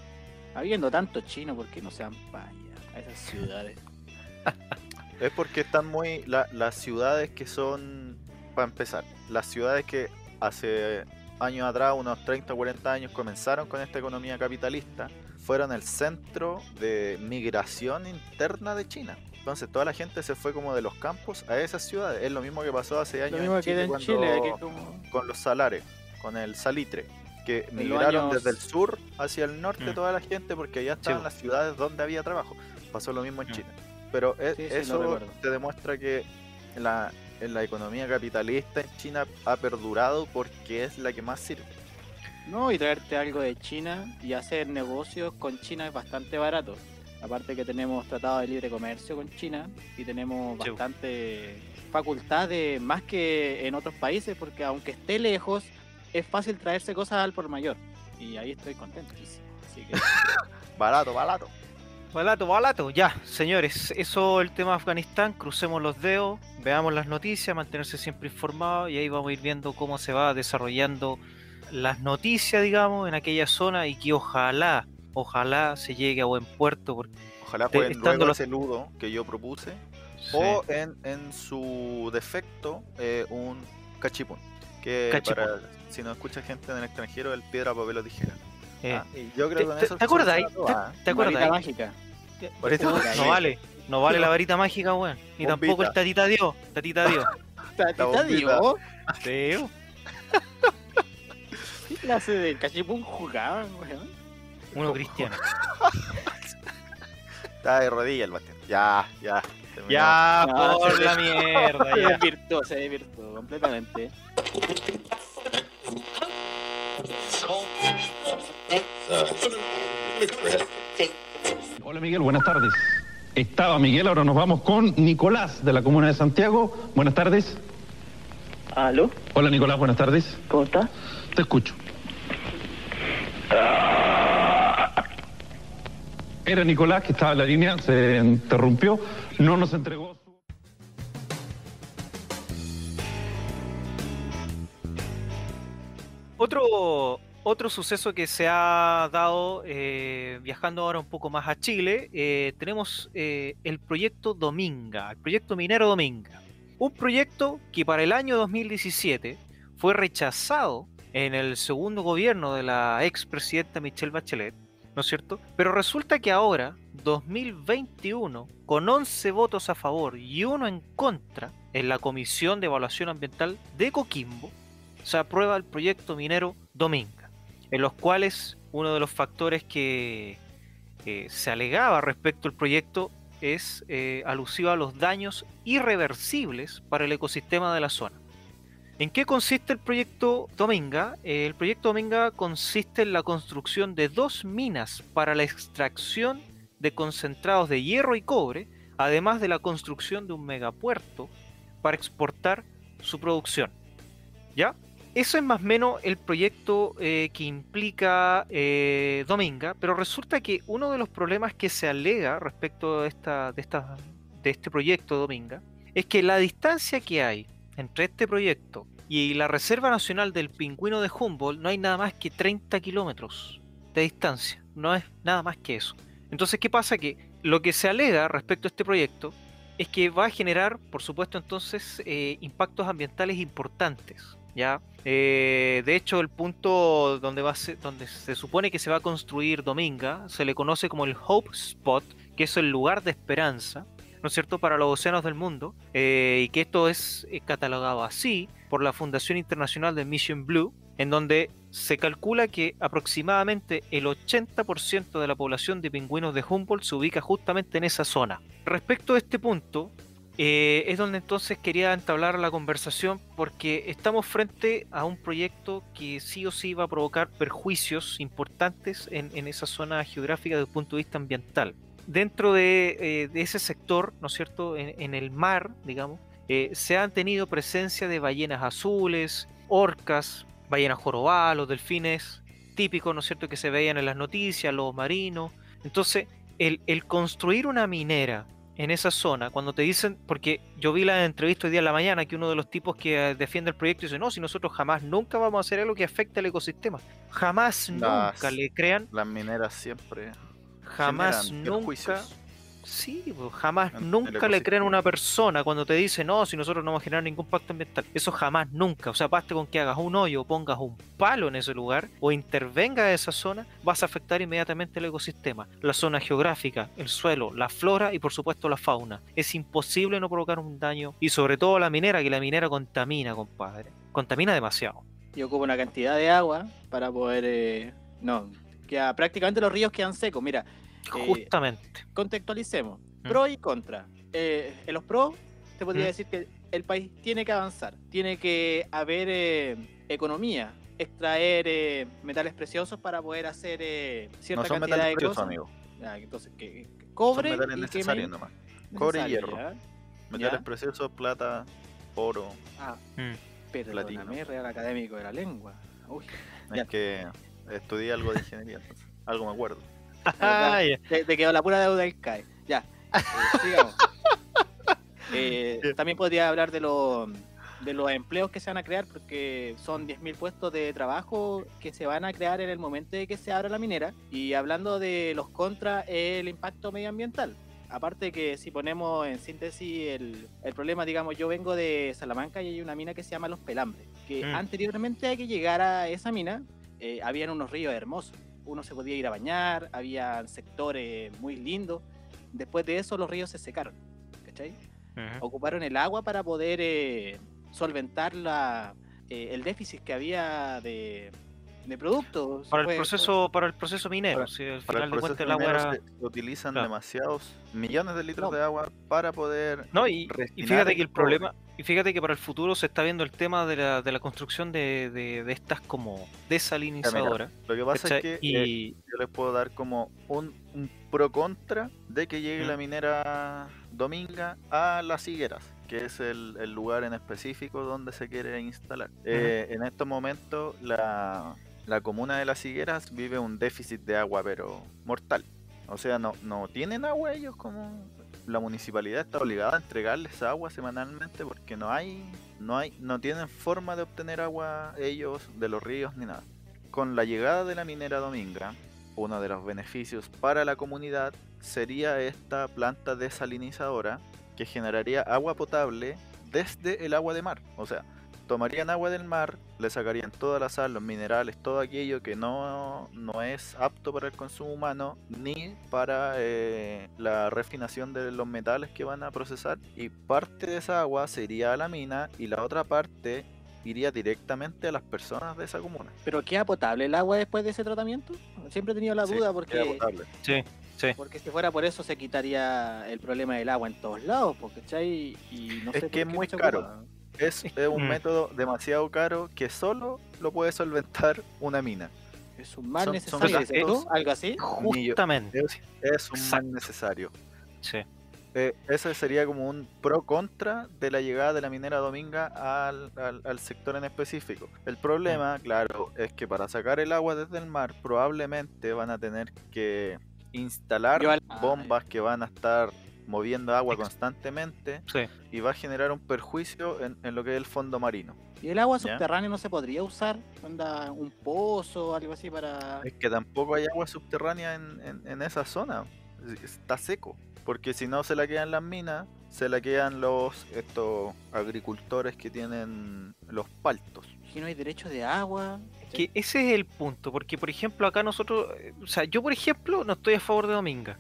Habiendo tanto chino, ¿por qué no se van para allá, a esas ciudades? Es porque están muy. la- las ciudades que son. Para empezar, las ciudades que hace años atrás, unos 30 o 40 años, comenzaron con esta economía capitalista, fueron el centro de migración interna de China. Entonces toda la gente se fue como de los campos a esas ciudades. Es lo mismo que pasó hace años Lo mismo en que Chile, en cuando- Chile, que como... con los salares, con el salitre. Que los migraron años- desde el sur hacia el norte Mm. toda la gente porque allá estaban las ciudades donde había trabajo. Pasó lo mismo en Mm. Chile. Pero e- Sí, sí, lo eso te demuestra que la, en la economía capitalista en China ha perdurado porque es la que más sirve. No, y traerte algo de China y hacer negocios con China es bastante barato. Aparte que tenemos tratado de libre comercio con China y tenemos Sí. bastante facultades más que en otros países porque aunque esté lejos es fácil traerse cosas al por mayor. Y ahí estoy contentísimo. Así que Barato, barato. Balato, balato. Ya, señores, eso el tema de Afganistán. Crucemos los dedos, veamos las noticias, mantenerse siempre informado y ahí vamos a ir viendo cómo se va desarrollando las noticias, digamos, en aquella zona y que ojalá, ojalá se llegue a buen puerto. Porque, Ojalá Te- jueguen estando luego los- ese ludo que yo propuse. sí, O en, en su defecto, eh, un cachipún. Que Cachipún. para, si no escucha gente en el extranjero, el piedra, papel o tijera. eh, Ah, y yo creo ¿Te, que con te- eso te todo, ah. ¿Te acuerdas? varita mágica. Varita No, mágica. no vale, no vale la varita mágica, weón. Ni tampoco el tatita Dios. Tatita Dios. Tatita. Dios, Sí, ¿Qué clase de cachipún jugaban, weón? Uno cristiano. Está de rodillas el Bastián. Ya, ya. Ya, No, por se- la mierda, Se ya. desvirtuó, se desvirtuó completamente. Hola Miguel, buenas tardes. Estaba Miguel, ahora nos vamos con Nicolás de la comuna de Santiago. Buenas tardes. ¿Aló? Hola Nicolás, buenas tardes. ¿Cómo está? Te escucho. Era Nicolás que estaba en la línea, se interrumpió, no nos entregó su... Otro, otro suceso que se ha dado eh, viajando ahora un poco más a Chile, eh, tenemos eh, el proyecto Dominga, el proyecto minero Dominga. Un proyecto que para el año 2017 fue rechazado en el segundo gobierno de la expresidenta Michelle Bachelet, ¿no es cierto? Pero resulta que ahora, 2021, con 11 votos a favor y uno en contra en la Comisión de Evaluación Ambiental de Coquimbo, se aprueba el proyecto minero Dominga, en los cuales uno de los factores que eh, se alegaba respecto al proyecto es eh, alusivo a los daños irreversibles para el ecosistema de la zona. ¿En qué consiste el proyecto Dominga? Eh, el proyecto Dominga consiste en la construcción de dos minas para la extracción de concentrados de hierro y cobre, además de la construcción de un megapuerto para exportar su producción. ¿Ya? Eso es más o menos el proyecto eh, que implica eh, Dominga, pero resulta que uno de los problemas que se alega respecto de, esta, de, esta, de este proyecto Dominga es que la distancia que hay entre este proyecto y la Reserva Nacional del Pingüino de Humboldt no hay nada más que 30 kilómetros de distancia, no es nada más que eso. Entonces, ¿qué pasa? Que lo que se alega respecto a este proyecto es que va a generar, por supuesto, entonces eh, impactos ambientales importantes. ¿ya? Eh, de hecho, el punto donde, se supone que se va a construir Dominga se le conoce como el Hope Spot, que es el lugar de esperanza, ¿no es cierto?, para los océanos del mundo, eh, y que esto es eh, catalogado así por la Fundación Internacional de Mission Blue, en donde se calcula que aproximadamente el 80% de la población de pingüinos de Humboldt se ubica justamente en esa zona. Respecto a este punto, eh, es donde entonces quería entablar la conversación porque estamos frente a un proyecto que sí o sí va a provocar perjuicios importantes en, en esa zona geográfica desde el punto de vista ambiental. Dentro de, eh, de ese sector, ¿no es cierto?, en, en el mar, digamos, eh, se han tenido presencia de ballenas azules, orcas, ballenas jorobadas, los delfines típicos, ¿no es cierto?, que se veían en las noticias, los marinos. Entonces, el, el construir una minera en esa zona, cuando te dicen, porque yo vi la entrevista hoy día en la mañana que uno de los tipos que eh, defiende el proyecto dice, no, si nosotros jamás, nunca vamos a hacer algo que afecte al ecosistema. Jamás, Las- nunca le crean, Las mineras siempre jamás, nunca. Sí, pues, jamás, en nunca le crean a una persona cuando te dice, no, si nosotros no vamos a generar ningún pacto ambiental. Eso jamás, nunca. O sea, basta con que hagas un hoyo, pongas un palo en ese lugar o intervengas a esa zona, vas a afectar inmediatamente el ecosistema, la zona geográfica, el suelo, la flora y por supuesto la fauna. Es imposible no provocar un daño y sobre todo la minera, que la minera contamina, compadre. Contamina demasiado. Y ocupa una cantidad de agua para poder. eh, no, queda, prácticamente los ríos quedan secos. Mira, Eh, Justamente. contextualicemos. Mm. Pro y contra. Eh, en los pros, te podría Mm. decir que el país tiene que avanzar. Tiene que haber eh, economía. Extraer eh, metales preciosos para poder hacer eh, cierta No son cantidad metales de preciosos, cosas. amigo. Ya, entonces, que, que Son cobre metales y que necesarios nomás. Cobre y hierro. ¿ya? Metales Ya. preciosos, plata, oro. Ah, Mm. perdóname, Platino. Real Académico de la Lengua. Uy, Es Ya. que estudié algo de ingeniería, entonces, algo me acuerdo. Ah, ya. te, te quedó la pura deuda del CAE. Ya, eh, sigamos. Eh, también podría hablar de, lo- de los empleos que se van a crear, porque son 10.000 puestos de trabajo que se van a crear en el momento de que se abra la minera. Y hablando de los contras, el impacto medioambiental. Aparte que si ponemos en síntesis el, el problema, digamos, yo vengo de Salamanca y hay una mina que se llama Los Pelambres, que Mm. anteriormente a que llegara esa mina, eh, habían unos ríos hermosos. Uno se podía ir a bañar, había sectores muy lindos. Después de eso los ríos se secaron, ¿cachai? Ocuparon el agua para poder eh, solventar la, eh, el déficit que había de, de productos. Para el Fue- proceso, para el proceso minero, Para- si al Para final el de proceso cuentas el agua minero era. se, utilizan Claro. demasiados millones de litros No. de agua para poder No, y, fíjate que el problema, y fíjate que para el futuro se está viendo el tema de la, de la construcción de, de, de estas como desalinizadoras. Lo que pasa ¿cachai? es que eh, yo les puedo dar como un, un pro contra de que llegue Mm. la minera Dominga a las higueras, que es el, el lugar en específico donde se quiere instalar. Eh, en estos momentos la, la comuna de las higueras vive un déficit de agua, pero mortal. O sea, no, no tienen agua ellos como la municipalidad está obligada a entregarles agua semanalmente porque no hay, no hay, no tienen forma de obtener agua ellos de los ríos ni nada. Con la llegada de la minera Dominga, uno de los beneficios para la comunidad sería esta planta desalinizadora que generaría agua potable desde el agua de mar. O sea, tomarían agua del mar, le sacarían toda la sal, los minerales, todo aquello que no, no es apto para el consumo humano ni para eh, la refinación de los metales que van a procesar. Y parte de esa agua se iría a la mina y la otra parte iría directamente a las personas de esa comuna. ¿Pero queda potable el agua después de ese tratamiento? Siempre he tenido la Sí, duda queda porque, potable. sí, sí. porque si fuera por eso se quitaría el problema del agua en todos lados, porque ¿cachai? Y no Es sé que es muy caro. ocupa. Es, es un Mm. método demasiado caro que solo lo puede solventar una mina. Es un mal Son- son necesario. ¿Algo así? Justamente. Es, es un Exacto. mal necesario. Sí. Eh, ese sería como un pro contra de la llegada de la minera Dominga al, al- al sector en específico. El problema, claro, es que para sacar el agua desde el mar probablemente van a tener que instalar bombas que van a estar moviendo agua constantemente Sí. y va a generar un perjuicio en, en lo que es el fondo marino. ¿Y el agua ¿Ya? subterránea no se podría usar? ¿Onda un pozo o algo así para...? Es que tampoco hay agua subterránea en, en- en esa zona. Es- Está seco. Porque si no se la quedan las minas, se la quedan los estos agricultores que tienen los paltos. Si no hay derecho de agua... Que ese es el punto, porque por ejemplo acá nosotros, eh, o sea, yo por ejemplo no estoy a favor de Dominga,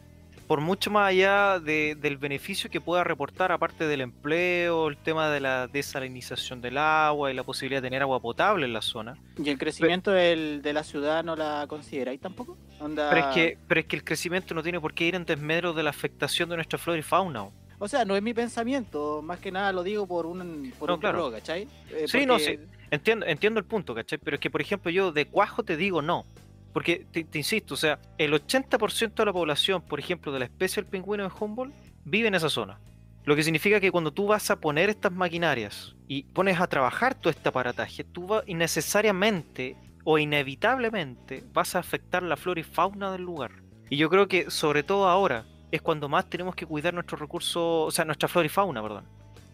por mucho más allá de- del beneficio que pueda reportar, aparte del empleo, el tema de la desalinización del agua y la posibilidad de tener agua potable en la zona. ¿Y el crecimiento del- de la ciudad no la consideráis tampoco? Onda... Pero es que, pero es que el crecimiento no tiene por qué ir en desmedro de la afectación de nuestra flora y fauna. o. Sea, no es mi pensamiento, más que nada lo digo por un, por No, un claro. ¿cachai? Eh, Sí, no, porque- Entiendo, entiendo el punto, ¿cachai? Pero es que, por ejemplo, yo de cuajo te digo no. Porque, te, te insisto, o sea, el 80% de la población, por ejemplo, de la especie del pingüino de Humboldt, vive en esa zona. Lo que significa que cuando tú vas a poner estas maquinarias y pones a trabajar todo este aparataje, tú vas innecesariamente o inevitablemente vas a afectar la flora y fauna del lugar. Y yo creo que sobre todo ahora es cuando más tenemos que cuidar nuestros recursos, o sea, nuestra flora y fauna, perdón.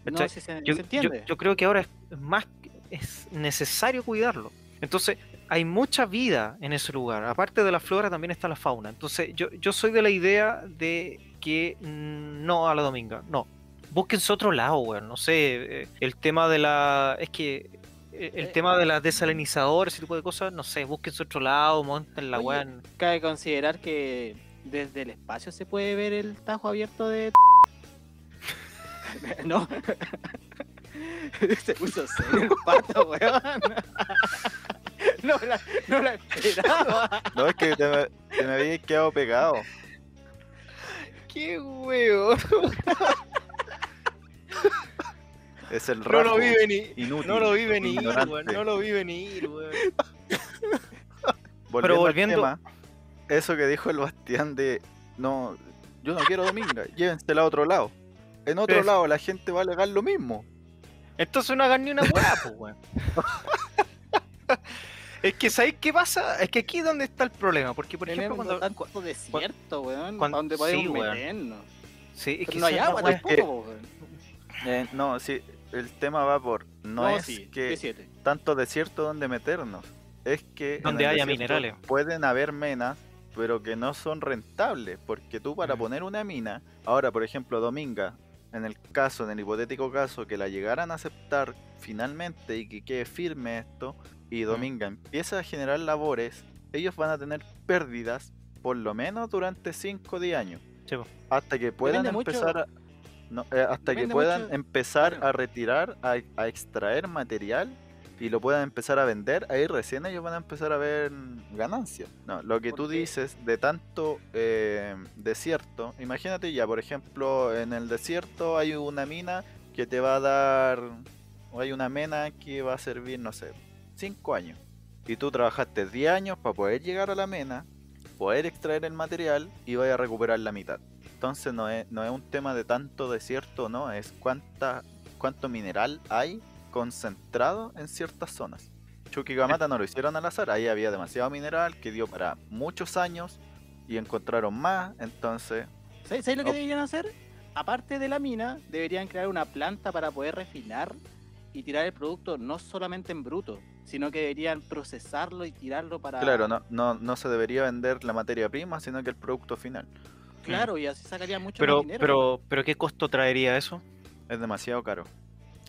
No, si se, yo, se yo- entiende. yo creo que ahora es más es necesario cuidarlo. Entonces, hay mucha vida en ese lugar. Aparte de la flora, también está la fauna. Entonces, yo, yo soy de la idea de que no a la dominga. No. Búsquense otro lado, weón. No sé. eh, El tema de la. Es que. eh, El Eh, tema de las desalinizadoras, ese tipo de cosas, no sé, búsquense otro lado, monten la weá. Cabe considerar que desde el espacio se puede ver el tajo abierto de. no. se puso serio el pato, weón. no, la, no la esperaba. No, es que te me, te me había quedado pegado. ¡Qué weón! Es el No lo vi venir. inútil. No lo vi venir, weón. No lo vi venir, weón. Volviendo, volviendo- al tema, eso que dijo el Bastián de no, yo no quiero dominga, llévensela a otro lado. En otro lado la gente va a alegar lo mismo. Entonces no hagan ni una weá, pues, weón. es que, ¿sabéis qué pasa? Es que aquí es donde está el problema. Porque, por ejemplo, cuando. tanto cu- desierto, weón. cuando- donde sí, podemos meternos. Sí, es que no hay agua tampoco, weón. Eh, no, sí, el tema va por no, es sí, que D7. tanto desierto donde meternos, es que Donde haya minerales. pueden haber menas, pero que no son rentables, porque tú para Mm. poner una mina, ahora por ejemplo Dominga, en el caso, en el hipotético caso que la llegaran a aceptar finalmente y que quede firme esto, y Dominga empieza a generar labores, ellos van a tener pérdidas por lo menos durante 5 o 10 años. Sí. Hasta que puedan Depende mucho- empezar a... no, eh, hasta que puedan mucho- empezar a retirar, a, a extraer material y lo puedan empezar a vender, ahí recién ellos van a empezar a ver ganancias. No, lo que tú dices de tanto eh, desierto, imagínate ya, por ejemplo, en el desierto hay una mina que te va a dar, o hay una mena que va a servir, no sé, 5 años. Y tú trabajaste 10 años para poder llegar a la mena, poder extraer el material y vaya a recuperar la mitad. Entonces no es, no es un tema de tanto desierto, no, es cuánta, cuánto mineral hay concentrado en ciertas zonas. Chuquicamata no lo hicieron al azar, ahí había demasiado mineral que dio para muchos años y encontraron más, entonces ¿Sabes sabes lo que deberían hacer? Aparte de la mina, deberían crear una planta para poder refinar y tirar el producto no solamente en bruto, sino que deberían procesarlo y tirarlo para... claro, no, no, no se debería vender la materia prima, sino que el producto final. Claro, y así sacaría mucho Pero, más dinero. pero, pero, ¿qué costo traería eso? Es demasiado caro.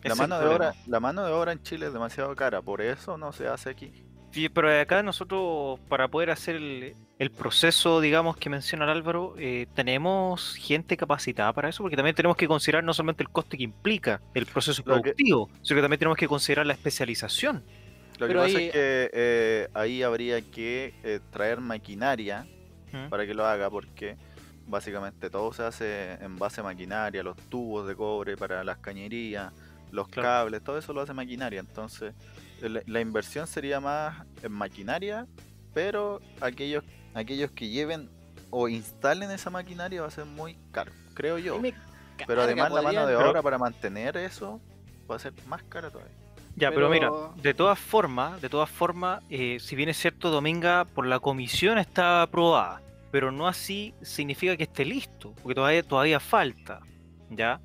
La mano, de obra, la mano de obra en Chile es demasiado cara, por eso no se hace aquí. Sí, pero acá nosotros, para poder hacer el, el proceso, digamos, que menciona el Álvaro, eh, tenemos gente capacitada para eso, porque también tenemos que considerar no solamente el coste que implica el proceso que- productivo, sino que también tenemos que considerar la especialización. Lo que pasa ahí- es que eh, ahí habría que eh, traer maquinaria ¿Mm? para que lo haga, porque básicamente todo se hace en base a maquinaria, los tubos de cobre para las cañerías, los Claro. cables, todo eso lo hace maquinaria. Entonces, la, la inversión sería más en maquinaria, pero aquellos, aquellos que lleven o instalen esa maquinaria va a ser muy caro, creo yo. Pero además la mano de obra para mantener eso va a ser más cara todavía. Ya, pero, mira, de todas formas, de todas formas, eh, si bien es cierto, Dominga por la comisión está aprobada, pero no así significa que esté listo, porque todavía, todavía falta, ¿ya?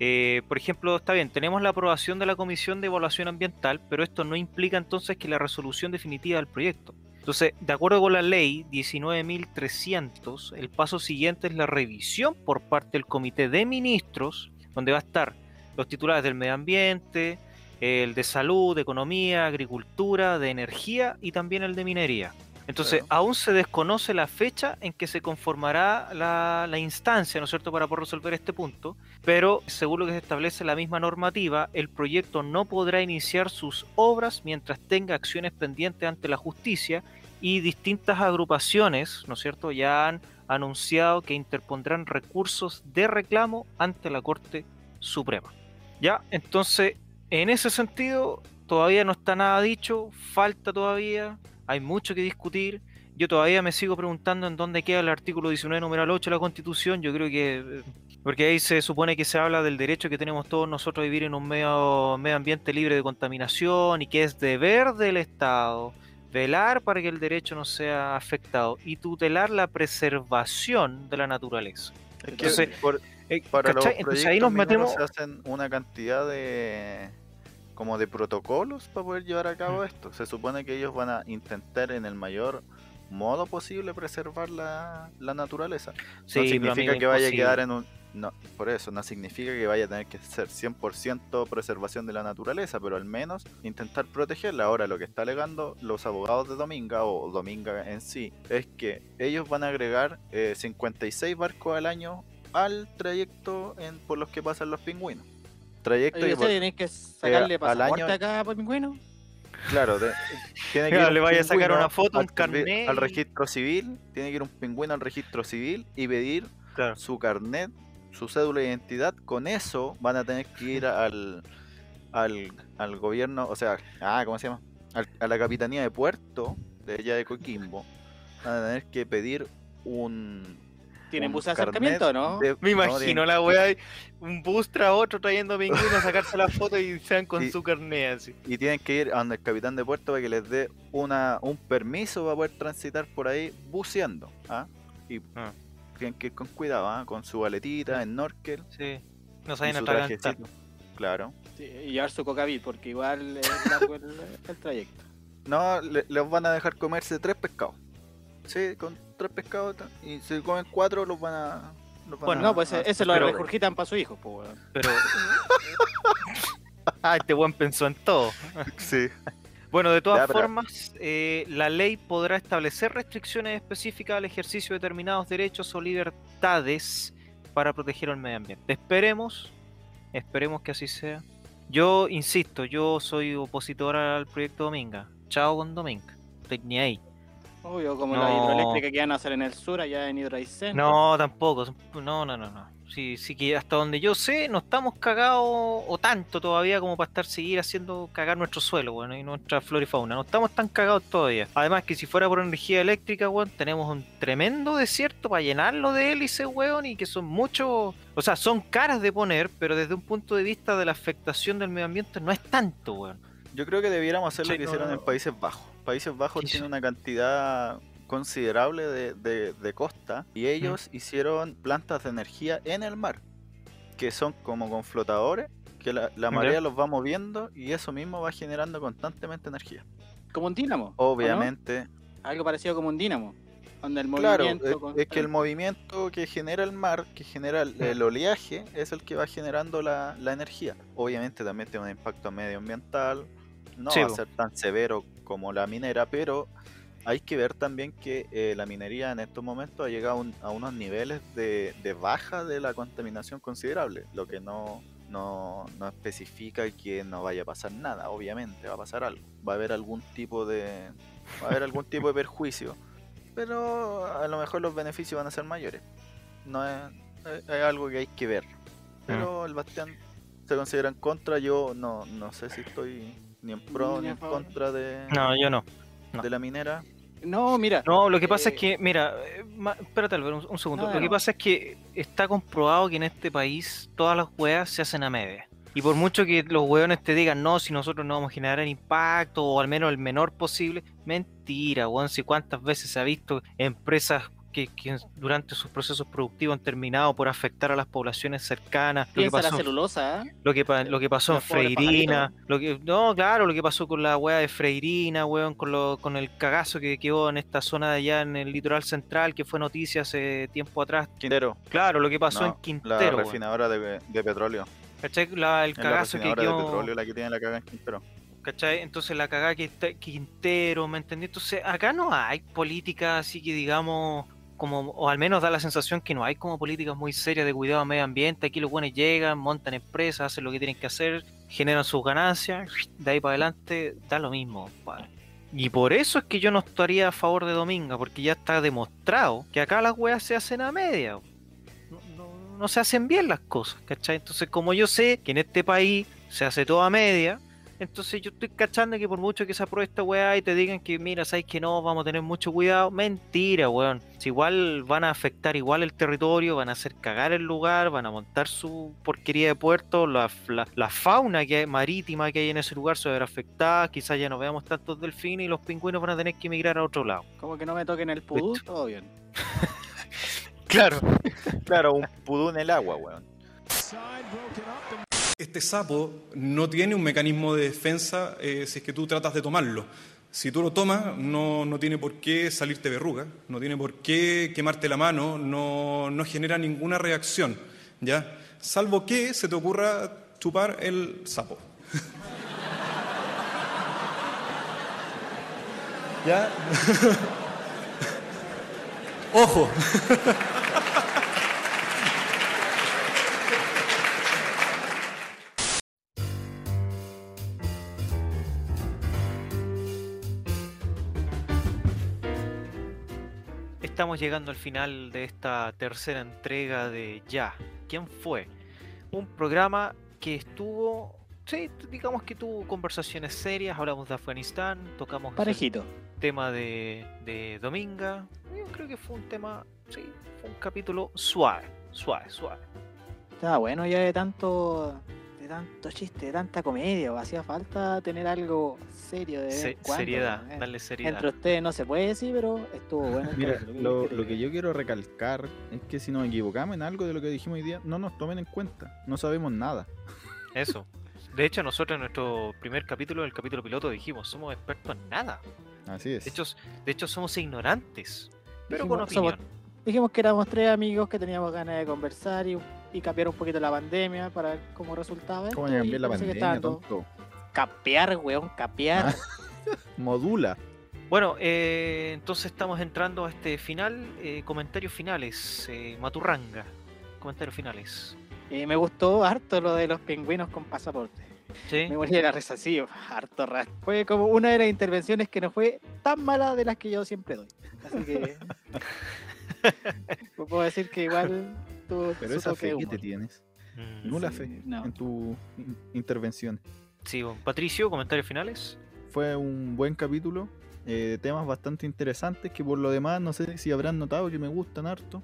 Eh, por ejemplo, está bien, tenemos la aprobación de la Comisión de Evaluación Ambiental, pero esto no implica entonces que la resolución definitiva del proyecto. Entonces, de acuerdo con la ley 19.300, el paso siguiente es la revisión por parte del Comité de Ministros, donde va a estar los titulares del medio ambiente, el de salud, de economía, agricultura, de energía y también el de minería. Entonces, Claro. aún se desconoce la fecha en que se conformará la, la instancia, ¿no es cierto?, para poder resolver este punto, pero según lo que se establece la misma normativa, el proyecto no podrá iniciar sus obras mientras tenga acciones pendientes ante la justicia y distintas agrupaciones, ¿no es cierto?, ya han anunciado que interpondrán recursos de reclamo ante la Corte Suprema. Ya, entonces, en ese sentido, todavía no está nada dicho, falta todavía, hay mucho que discutir. Yo todavía me sigo preguntando en dónde queda el artículo 19, numeral 8 de la Constitución. Yo creo que eh, Porque ahí se supone que se habla del derecho que tenemos todos nosotros a vivir en un medio, medio ambiente libre de contaminación y que es deber del Estado velar para que el derecho no sea afectado y tutelar la preservación de la naturaleza. Entonces, por- Eh, para los. Entonces ahí nos metemos... se hacen una cantidad de como de protocolos para poder llevar a cabo Mm. esto. Se supone que ellos van a intentar en el mayor modo posible preservar la, la naturaleza. Sí, no significa que vaya a quedar en un no, por eso no significa que vaya a tener que ser 100% preservación de la naturaleza, pero al menos intentar protegerla. Ahora lo que está alegando los abogados de Dominga o Dominga en sí es que ellos van a agregar eh, 56 barcos al año al trayecto en, por los que pasan los pingüinos. Trayecto Oye, que, ¿usted tiene que sacarle al pasaporte año- acá por pingüino? claro, de- tiene que Claro, ir le un vaya a sacar una foto, un al carnet al y- registro civil, tiene que ir un pingüino al registro civil y pedir Claro. su carnet, su cédula de identidad, con eso van a tener que ir al, al, al gobierno, o sea, ah, ¿cómo se llama? Al- a la capitanía de puerto de allá de Coquimbo, van a tener que pedir un... ¿Tienen bus de acercamiento no? de- Me no, imagino tienen- la wea, un bus tras otro trayendo pingüinos a sacarse la foto y sean con su carnet así. Y tienen que ir a donde el capitán de puerto para que les dé una, un permiso para poder transitar por ahí buceando. ¿ah? Y Ah. tienen que ir con cuidado, ¿ah? con su valetita, en Norkel. Sí. No saben trajecito. Claro. Sí, y llevar su cocavit, porque igual es largo el, el trayecto. No, le- les van a dejar comerse tres pescados. Sí, con tres pescados. Y si comen cuatro, los van a. Los van Bueno, a- No, pues a- ese lo pero- regurgitan para su hijo, pues, weón. Pero. ah, este buen pensó en todo. Sí. Bueno, de todas Ya, pero- formas, eh, la ley podrá establecer restricciones específicas al ejercicio de determinados derechos o libertades para proteger el medio ambiente. Esperemos, esperemos que así sea. Yo insisto, yo soy opositor al proyecto Dominga. Chao con Dominga. Estoy ni ahí. Obvio, como No. la hidroeléctrica que van a hacer en el sur, allá en Hidroaicén. No, tampoco. No, no, no, no. Sí, sí que hasta donde yo sé, no estamos cagados o tanto todavía como para estar seguir haciendo cagar nuestro suelo, bueno, y nuestra flora y fauna. No estamos tan cagados todavía. Además que si fuera por energía eléctrica, weón, tenemos un tremendo desierto para llenarlo de hélices, weón, y que son muchos, o sea, son caras de poner, pero desde un punto de vista de la afectación del medio ambiente no es tanto, weón. Yo creo que debiéramos hacer lo Sí, que no, hicieron no. en Países Bajos. Países Bajos Sí, tiene una cantidad considerable de, de- de costa y ellos hicieron plantas de energía en el mar, que son como con flotadores, que la, la Ya. marea los va moviendo y eso mismo va generando constantemente energía. Como un dínamo. Obviamente, Algo parecido como un dínamo. Donde el claro, movimiento. es, que el movimiento que genera el mar, que genera el, el oleaje, es el que va generando la, la energía. Obviamente también tiene un impacto medioambiental, no Sí, va a ser tan severo como la minera, pero hay que ver también que eh, la minería en estos momentos ha llegado a, un- a unos niveles de, de baja de la contaminación considerable, lo que no, no, no especifica que no vaya a pasar nada, obviamente va a pasar algo, va a haber algún tipo de, va a haber algún tipo de perjuicio, pero a lo mejor los beneficios van a ser mayores, no es, es- es algo que hay que ver, pero el Bastián se considera en contra, yo no, no sé si estoy ni en pro Ni en contra de, No, yo no. no. de la minera. No, mira. No, lo que pasa es Eh, que, mira, eh, ma- espérate Álvaro, un, un segundo. No, lo que pasa es que está comprobado que en este país todas las weas se hacen a media. Y por mucho que los weones te digan, no, si nosotros no vamos a generar impacto, o al menos el menor posible, mentira, weón. Si cuántas veces se ha visto empresas que, que durante sus procesos productivos han terminado por afectar a las poblaciones cercanas. Lo que Piensa la pasó, celulosa, ¿eh? lo que, pa- lo que pasó en Freirina, lo que, no, claro, lo que pasó con la weá de Freirina, weón, con, lo, con el cagazo que quedó en esta zona de allá en el litoral central, que fue noticia hace tiempo atrás. Quintero, Claro, lo que pasó no, en la Quintero, weón, refinadora de, de petróleo. ¿cachai? La- el la cagazo que refinadora de quedó, petróleo la que tiene la caga en Quintero. ¿cachai? Entonces la cagada que está Quintero, ¿me entendí? Entonces acá no hay política así que digamos como, o al menos da la sensación que no hay como políticas muy serias de cuidado al medio ambiente. Aquí los buenos llegan, montan empresas, hacen lo que tienen que hacer, generan sus ganancias, de ahí para adelante da lo mismo, compadre. Y por eso es que yo no estaría a favor de Dominga, porque ya está demostrado que acá las weas se hacen a media. No se hacen bien las cosas, ¿cachai? Entonces, como yo sé que en este país se hace todo a media, Entonces yo estoy cachando que por mucho que se apruebe esta weá y te digan que mira, sabes que no, vamos a tener mucho cuidado, mentira, weón. Si igual van a afectar igual el territorio, van a hacer cagar el lugar, van a montar su porquería de puerto, la, la- la fauna que hay, marítima que hay en ese lugar se va a ver afectada, quizás ya no veamos tantos delfines y los pingüinos van a tener que emigrar a otro lado. Como que no me toquen el pudú, todo bien. Claro. Claro, un pudú en el agua, weón. Este sapo no tiene un mecanismo de defensa eh, si es que tú tratas de tomarlo. Si tú lo tomas, no, no tiene por qué salirte verruga, no tiene por qué quemarte la mano, no, no genera ninguna reacción, ¿ya? Salvo que se te ocurra chupar el sapo. ¿Ya? Ojo. Estamos llegando al final de esta tercera entrega de Ya. ¿Quién fue? Un programa que estuvo, sí, digamos que tuvo conversaciones serias, hablamos de Afganistán, tocamos el Parejito. tema de, de Dominga. Yo creo que fue un tema, sí, fue un capítulo suave, suave, suave. Estaba bueno ya de tanto, de tanto chiste, de tanta comedia. o Hacía falta tener algo serio de Se- cuando, seriedad, eh. darle seriedad. Entre ustedes no se puede decir, pero estuvo bueno. Mira, capítulo, ¿qué lo, que yo quiero recalcar es que si nos equivocamos en algo de lo que dijimos hoy día, no nos tomen en cuenta. No sabemos nada. Eso. De hecho, nosotros en nuestro primer capítulo, el capítulo piloto, dijimos, somos expertos en nada. Así es. De hecho, de hecho somos ignorantes, pero Dijimos, con somos- opinión. Dijimos que éramos tres amigos que teníamos ganas de conversar y, y capear un poquito la pandemia para ver cómo resultaba. ¿Cómo a cambiar la pandemia, tonto? Capear, weón, capear. Ah. Modula. Bueno, eh, entonces estamos entrando a este final. eh, comentarios finales. eh, Maturranga. Comentarios finales. Y me gustó harto lo de los pingüinos con pasaporte. ¿Sí? Me de la risa, sí, harto rato. Fue como una de las intervenciones que no fue tan mala de las que yo siempre doy. Así que. puedo decir que igual Pero esa fe que te tienes. Mm, Nula Sí, fe no. en tu in- intervención. Sí, bueno. Patricio, comentarios finales. Fue un buen capítulo. eh, temas bastante interesantes que por lo demás no sé si habrán notado que me gustan harto.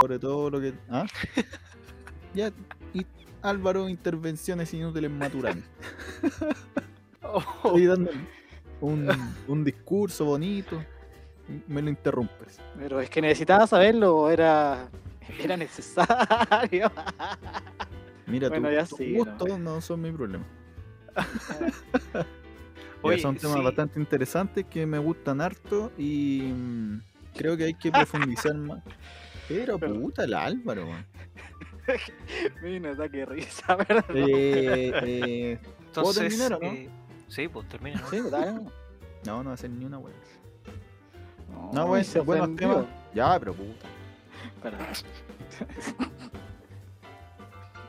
Sobre todo lo que... ¿Ah? ya. Y Álvaro, intervenciones inútiles Maturán. Estoy dando un, un discurso bonito. y Me lo interrumpes. Pero es que necesitaba saberlo, era, era necesario. Mira, Bueno, tu- ya sí, ¿no? gustos no son mi problema. Oye, son temas sí. bastante interesantes que me gustan harto y mm, creo que hay que profundizar más. Pero Pero- puta el Álvaro. Mira, da que risa, ¿verdad? Eh, eh, ¿Puedo Entonces, terminar o no? eh, sí, pues termina. ¿no? Sí, dale. no, no va a hacer ni una wea. No, No, y bueno, se buenos temas. Ya, pero puta. Espera.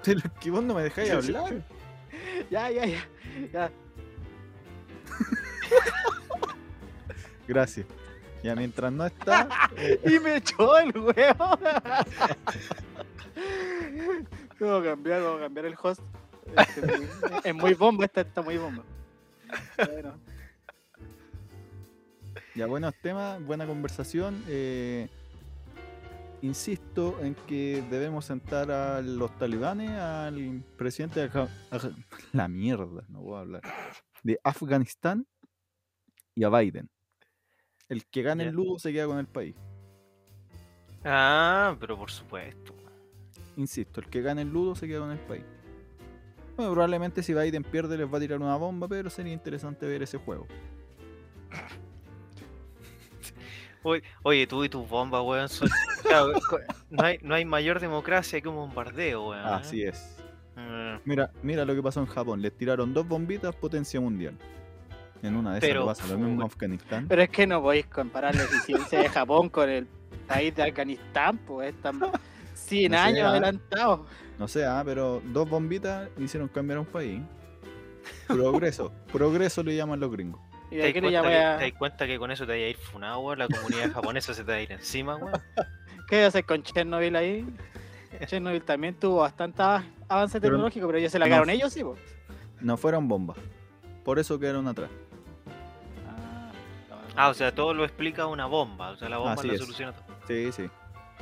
Pero es que vos no me dejáis Sí, sí. hablar. Ya, ya, ya. ya. Gracias. Ya mientras no está. eh, Y me echó el huevo. Vamos a cambiar, vamos a cambiar el host. Este, muy- es muy bomba, esta está muy bomba. Bueno, Ya, buenos temas, buena conversación. eh, insisto en que debemos sentar a los talibanes, al presidente de la mierda, no voy a hablar, de Afganistán y a Biden. El que gane el ludo se queda con el país. Ah, pero por supuesto. Insisto, el que gane el ludo se queda con el país. Bueno, probablemente si Biden pierde les va a tirar una bomba, pero sería interesante ver ese juego. Oye, tú y tus bombas, weón. son- claro, co- no, hay, no hay mayor democracia que un bombardeo, weón. ¿eh? Así es. Mm, Mira, mira lo que pasó en Japón. Les tiraron dos bombitas potencia mundial. En una de esas Pero, pasa lo mismo en. Afganistán. pero es que no podéis comparar la eficiencia de Japón con el país de Afganistán, pues están 100 No sé, años ah. adelantados. No sé, ah, pero dos bombitas hicieron cambiar a un país. Progreso. Progreso le llaman los gringos. ¿Y ¿Te das cuenta, que, a- te das cuenta que con eso te vaya a ir funado, weón? La comunidad japonesa se te va a ir encima, weón. ¿Qué haces con Chernobyl ahí? Chernobyl también tuvo bastante av- avance Pero tecnológico, pero ya se la cagaron ellos, sí, po. No fueron bombas. Por eso quedaron atrás. Ah, no, no. Ah, o sea, todo lo explica una bomba. O sea, la bomba Así lo es. soluciona todo. Sí, sí.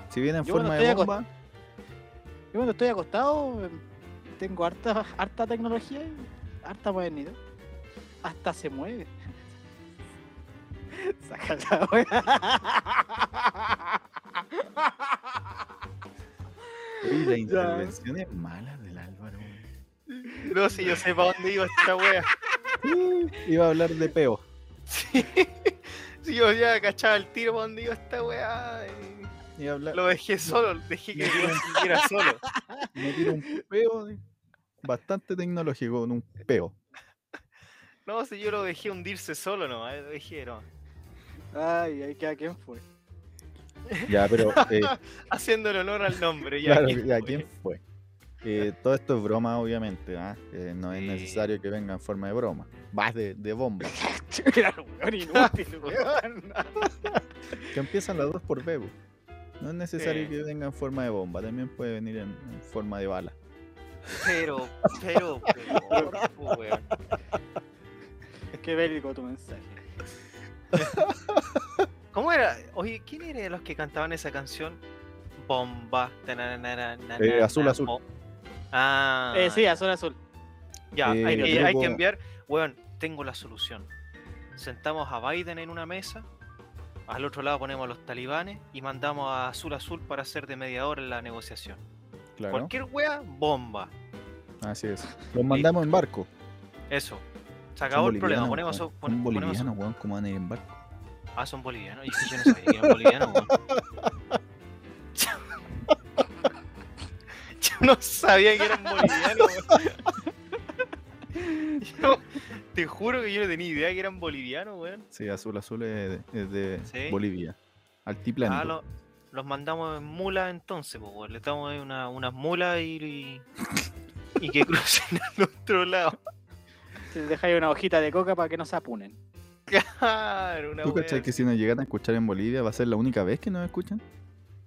Si viene en Yo forma de bomba, Yo cuando estoy acostado eh, tengo harta, harta tecnología harta modernidad. Hasta se mueve. Saca la wea. Uy, la intervención es mala del Álvaro. No, si yo sé para dónde iba esta wea. Iba a hablar de peo. Sí. Si yo ya cachaba el tiro para dónde iba esta wea. y a hablar. Lo dejé solo, dejé que siguiera solo. Me tiro un peo bastante tecnológico con un peo. No, si yo lo dejé hundirse solo, no, eh, lo dejé, no. Ay, ay, ¿a quién fue? Ya, pero eh, Haciéndole honor al nombre, ya. claro, ¿quién ya, fue? ¿quién fue? Eh, todo esto es broma, obviamente. ¿ah? Eh, no es Sí. necesario que venga en forma de broma. Vas de, de bomba. Claro, weón, inútil, weón. Que empiezan las dos por bebo. No es necesario Sí. que venga en forma de bomba. También puede venir en, en forma de bala. Pero, pero, pero, weón. Qué bélico tu mensaje. ¿Cómo era? Oye, ¿quién era de los que cantaban esa canción? Bomba. Eh, azul, azul. bo- Ah, Eh, sí, azul, azul. ya, eh, hay, que, hay grupo- que enviar. Weón, tengo la solución. Sentamos a Biden en una mesa. Al otro lado ponemos a los talibanes y mandamos a Azul Azul para ser de mediador en la negociación. Claro. Cualquier wea, bomba. Así es. Los mandamos en barco. Eso. Se acabó el problema. Ponemos, Son pon- ponemos bolivianos, weón. ¿Cómo van a ir en barco? Ah, son bolivianos. Y yo no sabía que eran bolivianos, weón. Yo no sabía que eran bolivianos, weón. Yo te juro que yo no tenía idea que eran bolivianos, weón. Sí, azul azul es de, es de Sí. Bolivia. Altiplánico. Ah, lo- los mandamos en mulas entonces, pues, weón. Le damos ahí una, unas mulas y, y, y que crucen al otro lado. Les dejáis una hojita de coca para que no se apunen. Claro, una ¿Tú cachai que si nos llegan a escuchar en Bolivia va a ser la única vez que nos escuchan?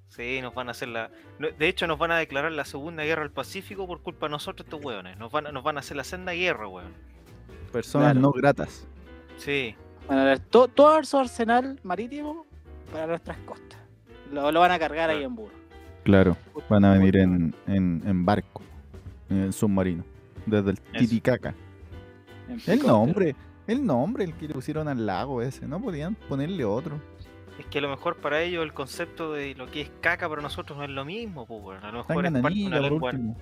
Sí, nos van a hacer la. De hecho, nos van a declarar la Segunda Guerra del Pacífico por culpa de nosotros, estos weones. Nos van, a- nos van a hacer la senda guerra, weón. Personas Claro. no gratas. Sí, Van a ver to- todo su arsenal marítimo para nuestras costas. Lo, lo van a cargar ahí en burro. Claro. Van a venir en, en, en barco. En submarino. Desde el Titicaca. El nombre. El nombre, el que le pusieron al lago ese. No podían ponerle otro. es que a lo mejor para ellos el concepto de lo que es caca para nosotros no es lo mismo, pues. A lo mejor es parte de una lengua. último.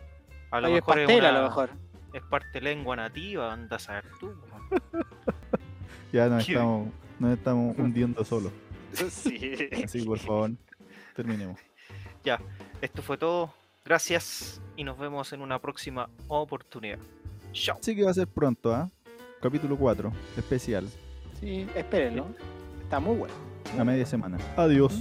A lo mejor es, pastel, a una- lo mejor. es parte de lengua nativa, anda a saber tú. Ya nos ¿Qué? estamos, nos estamos hundiendo solos. Sí. Así que por favor, terminemos. Ya, esto fue todo. Gracias y nos vemos en una próxima oportunidad. Chao. Así que va a ser pronto, ¿ah? Capítulo 4, especial. Sí, espérenlo. Está muy bueno. A media semana. Adiós.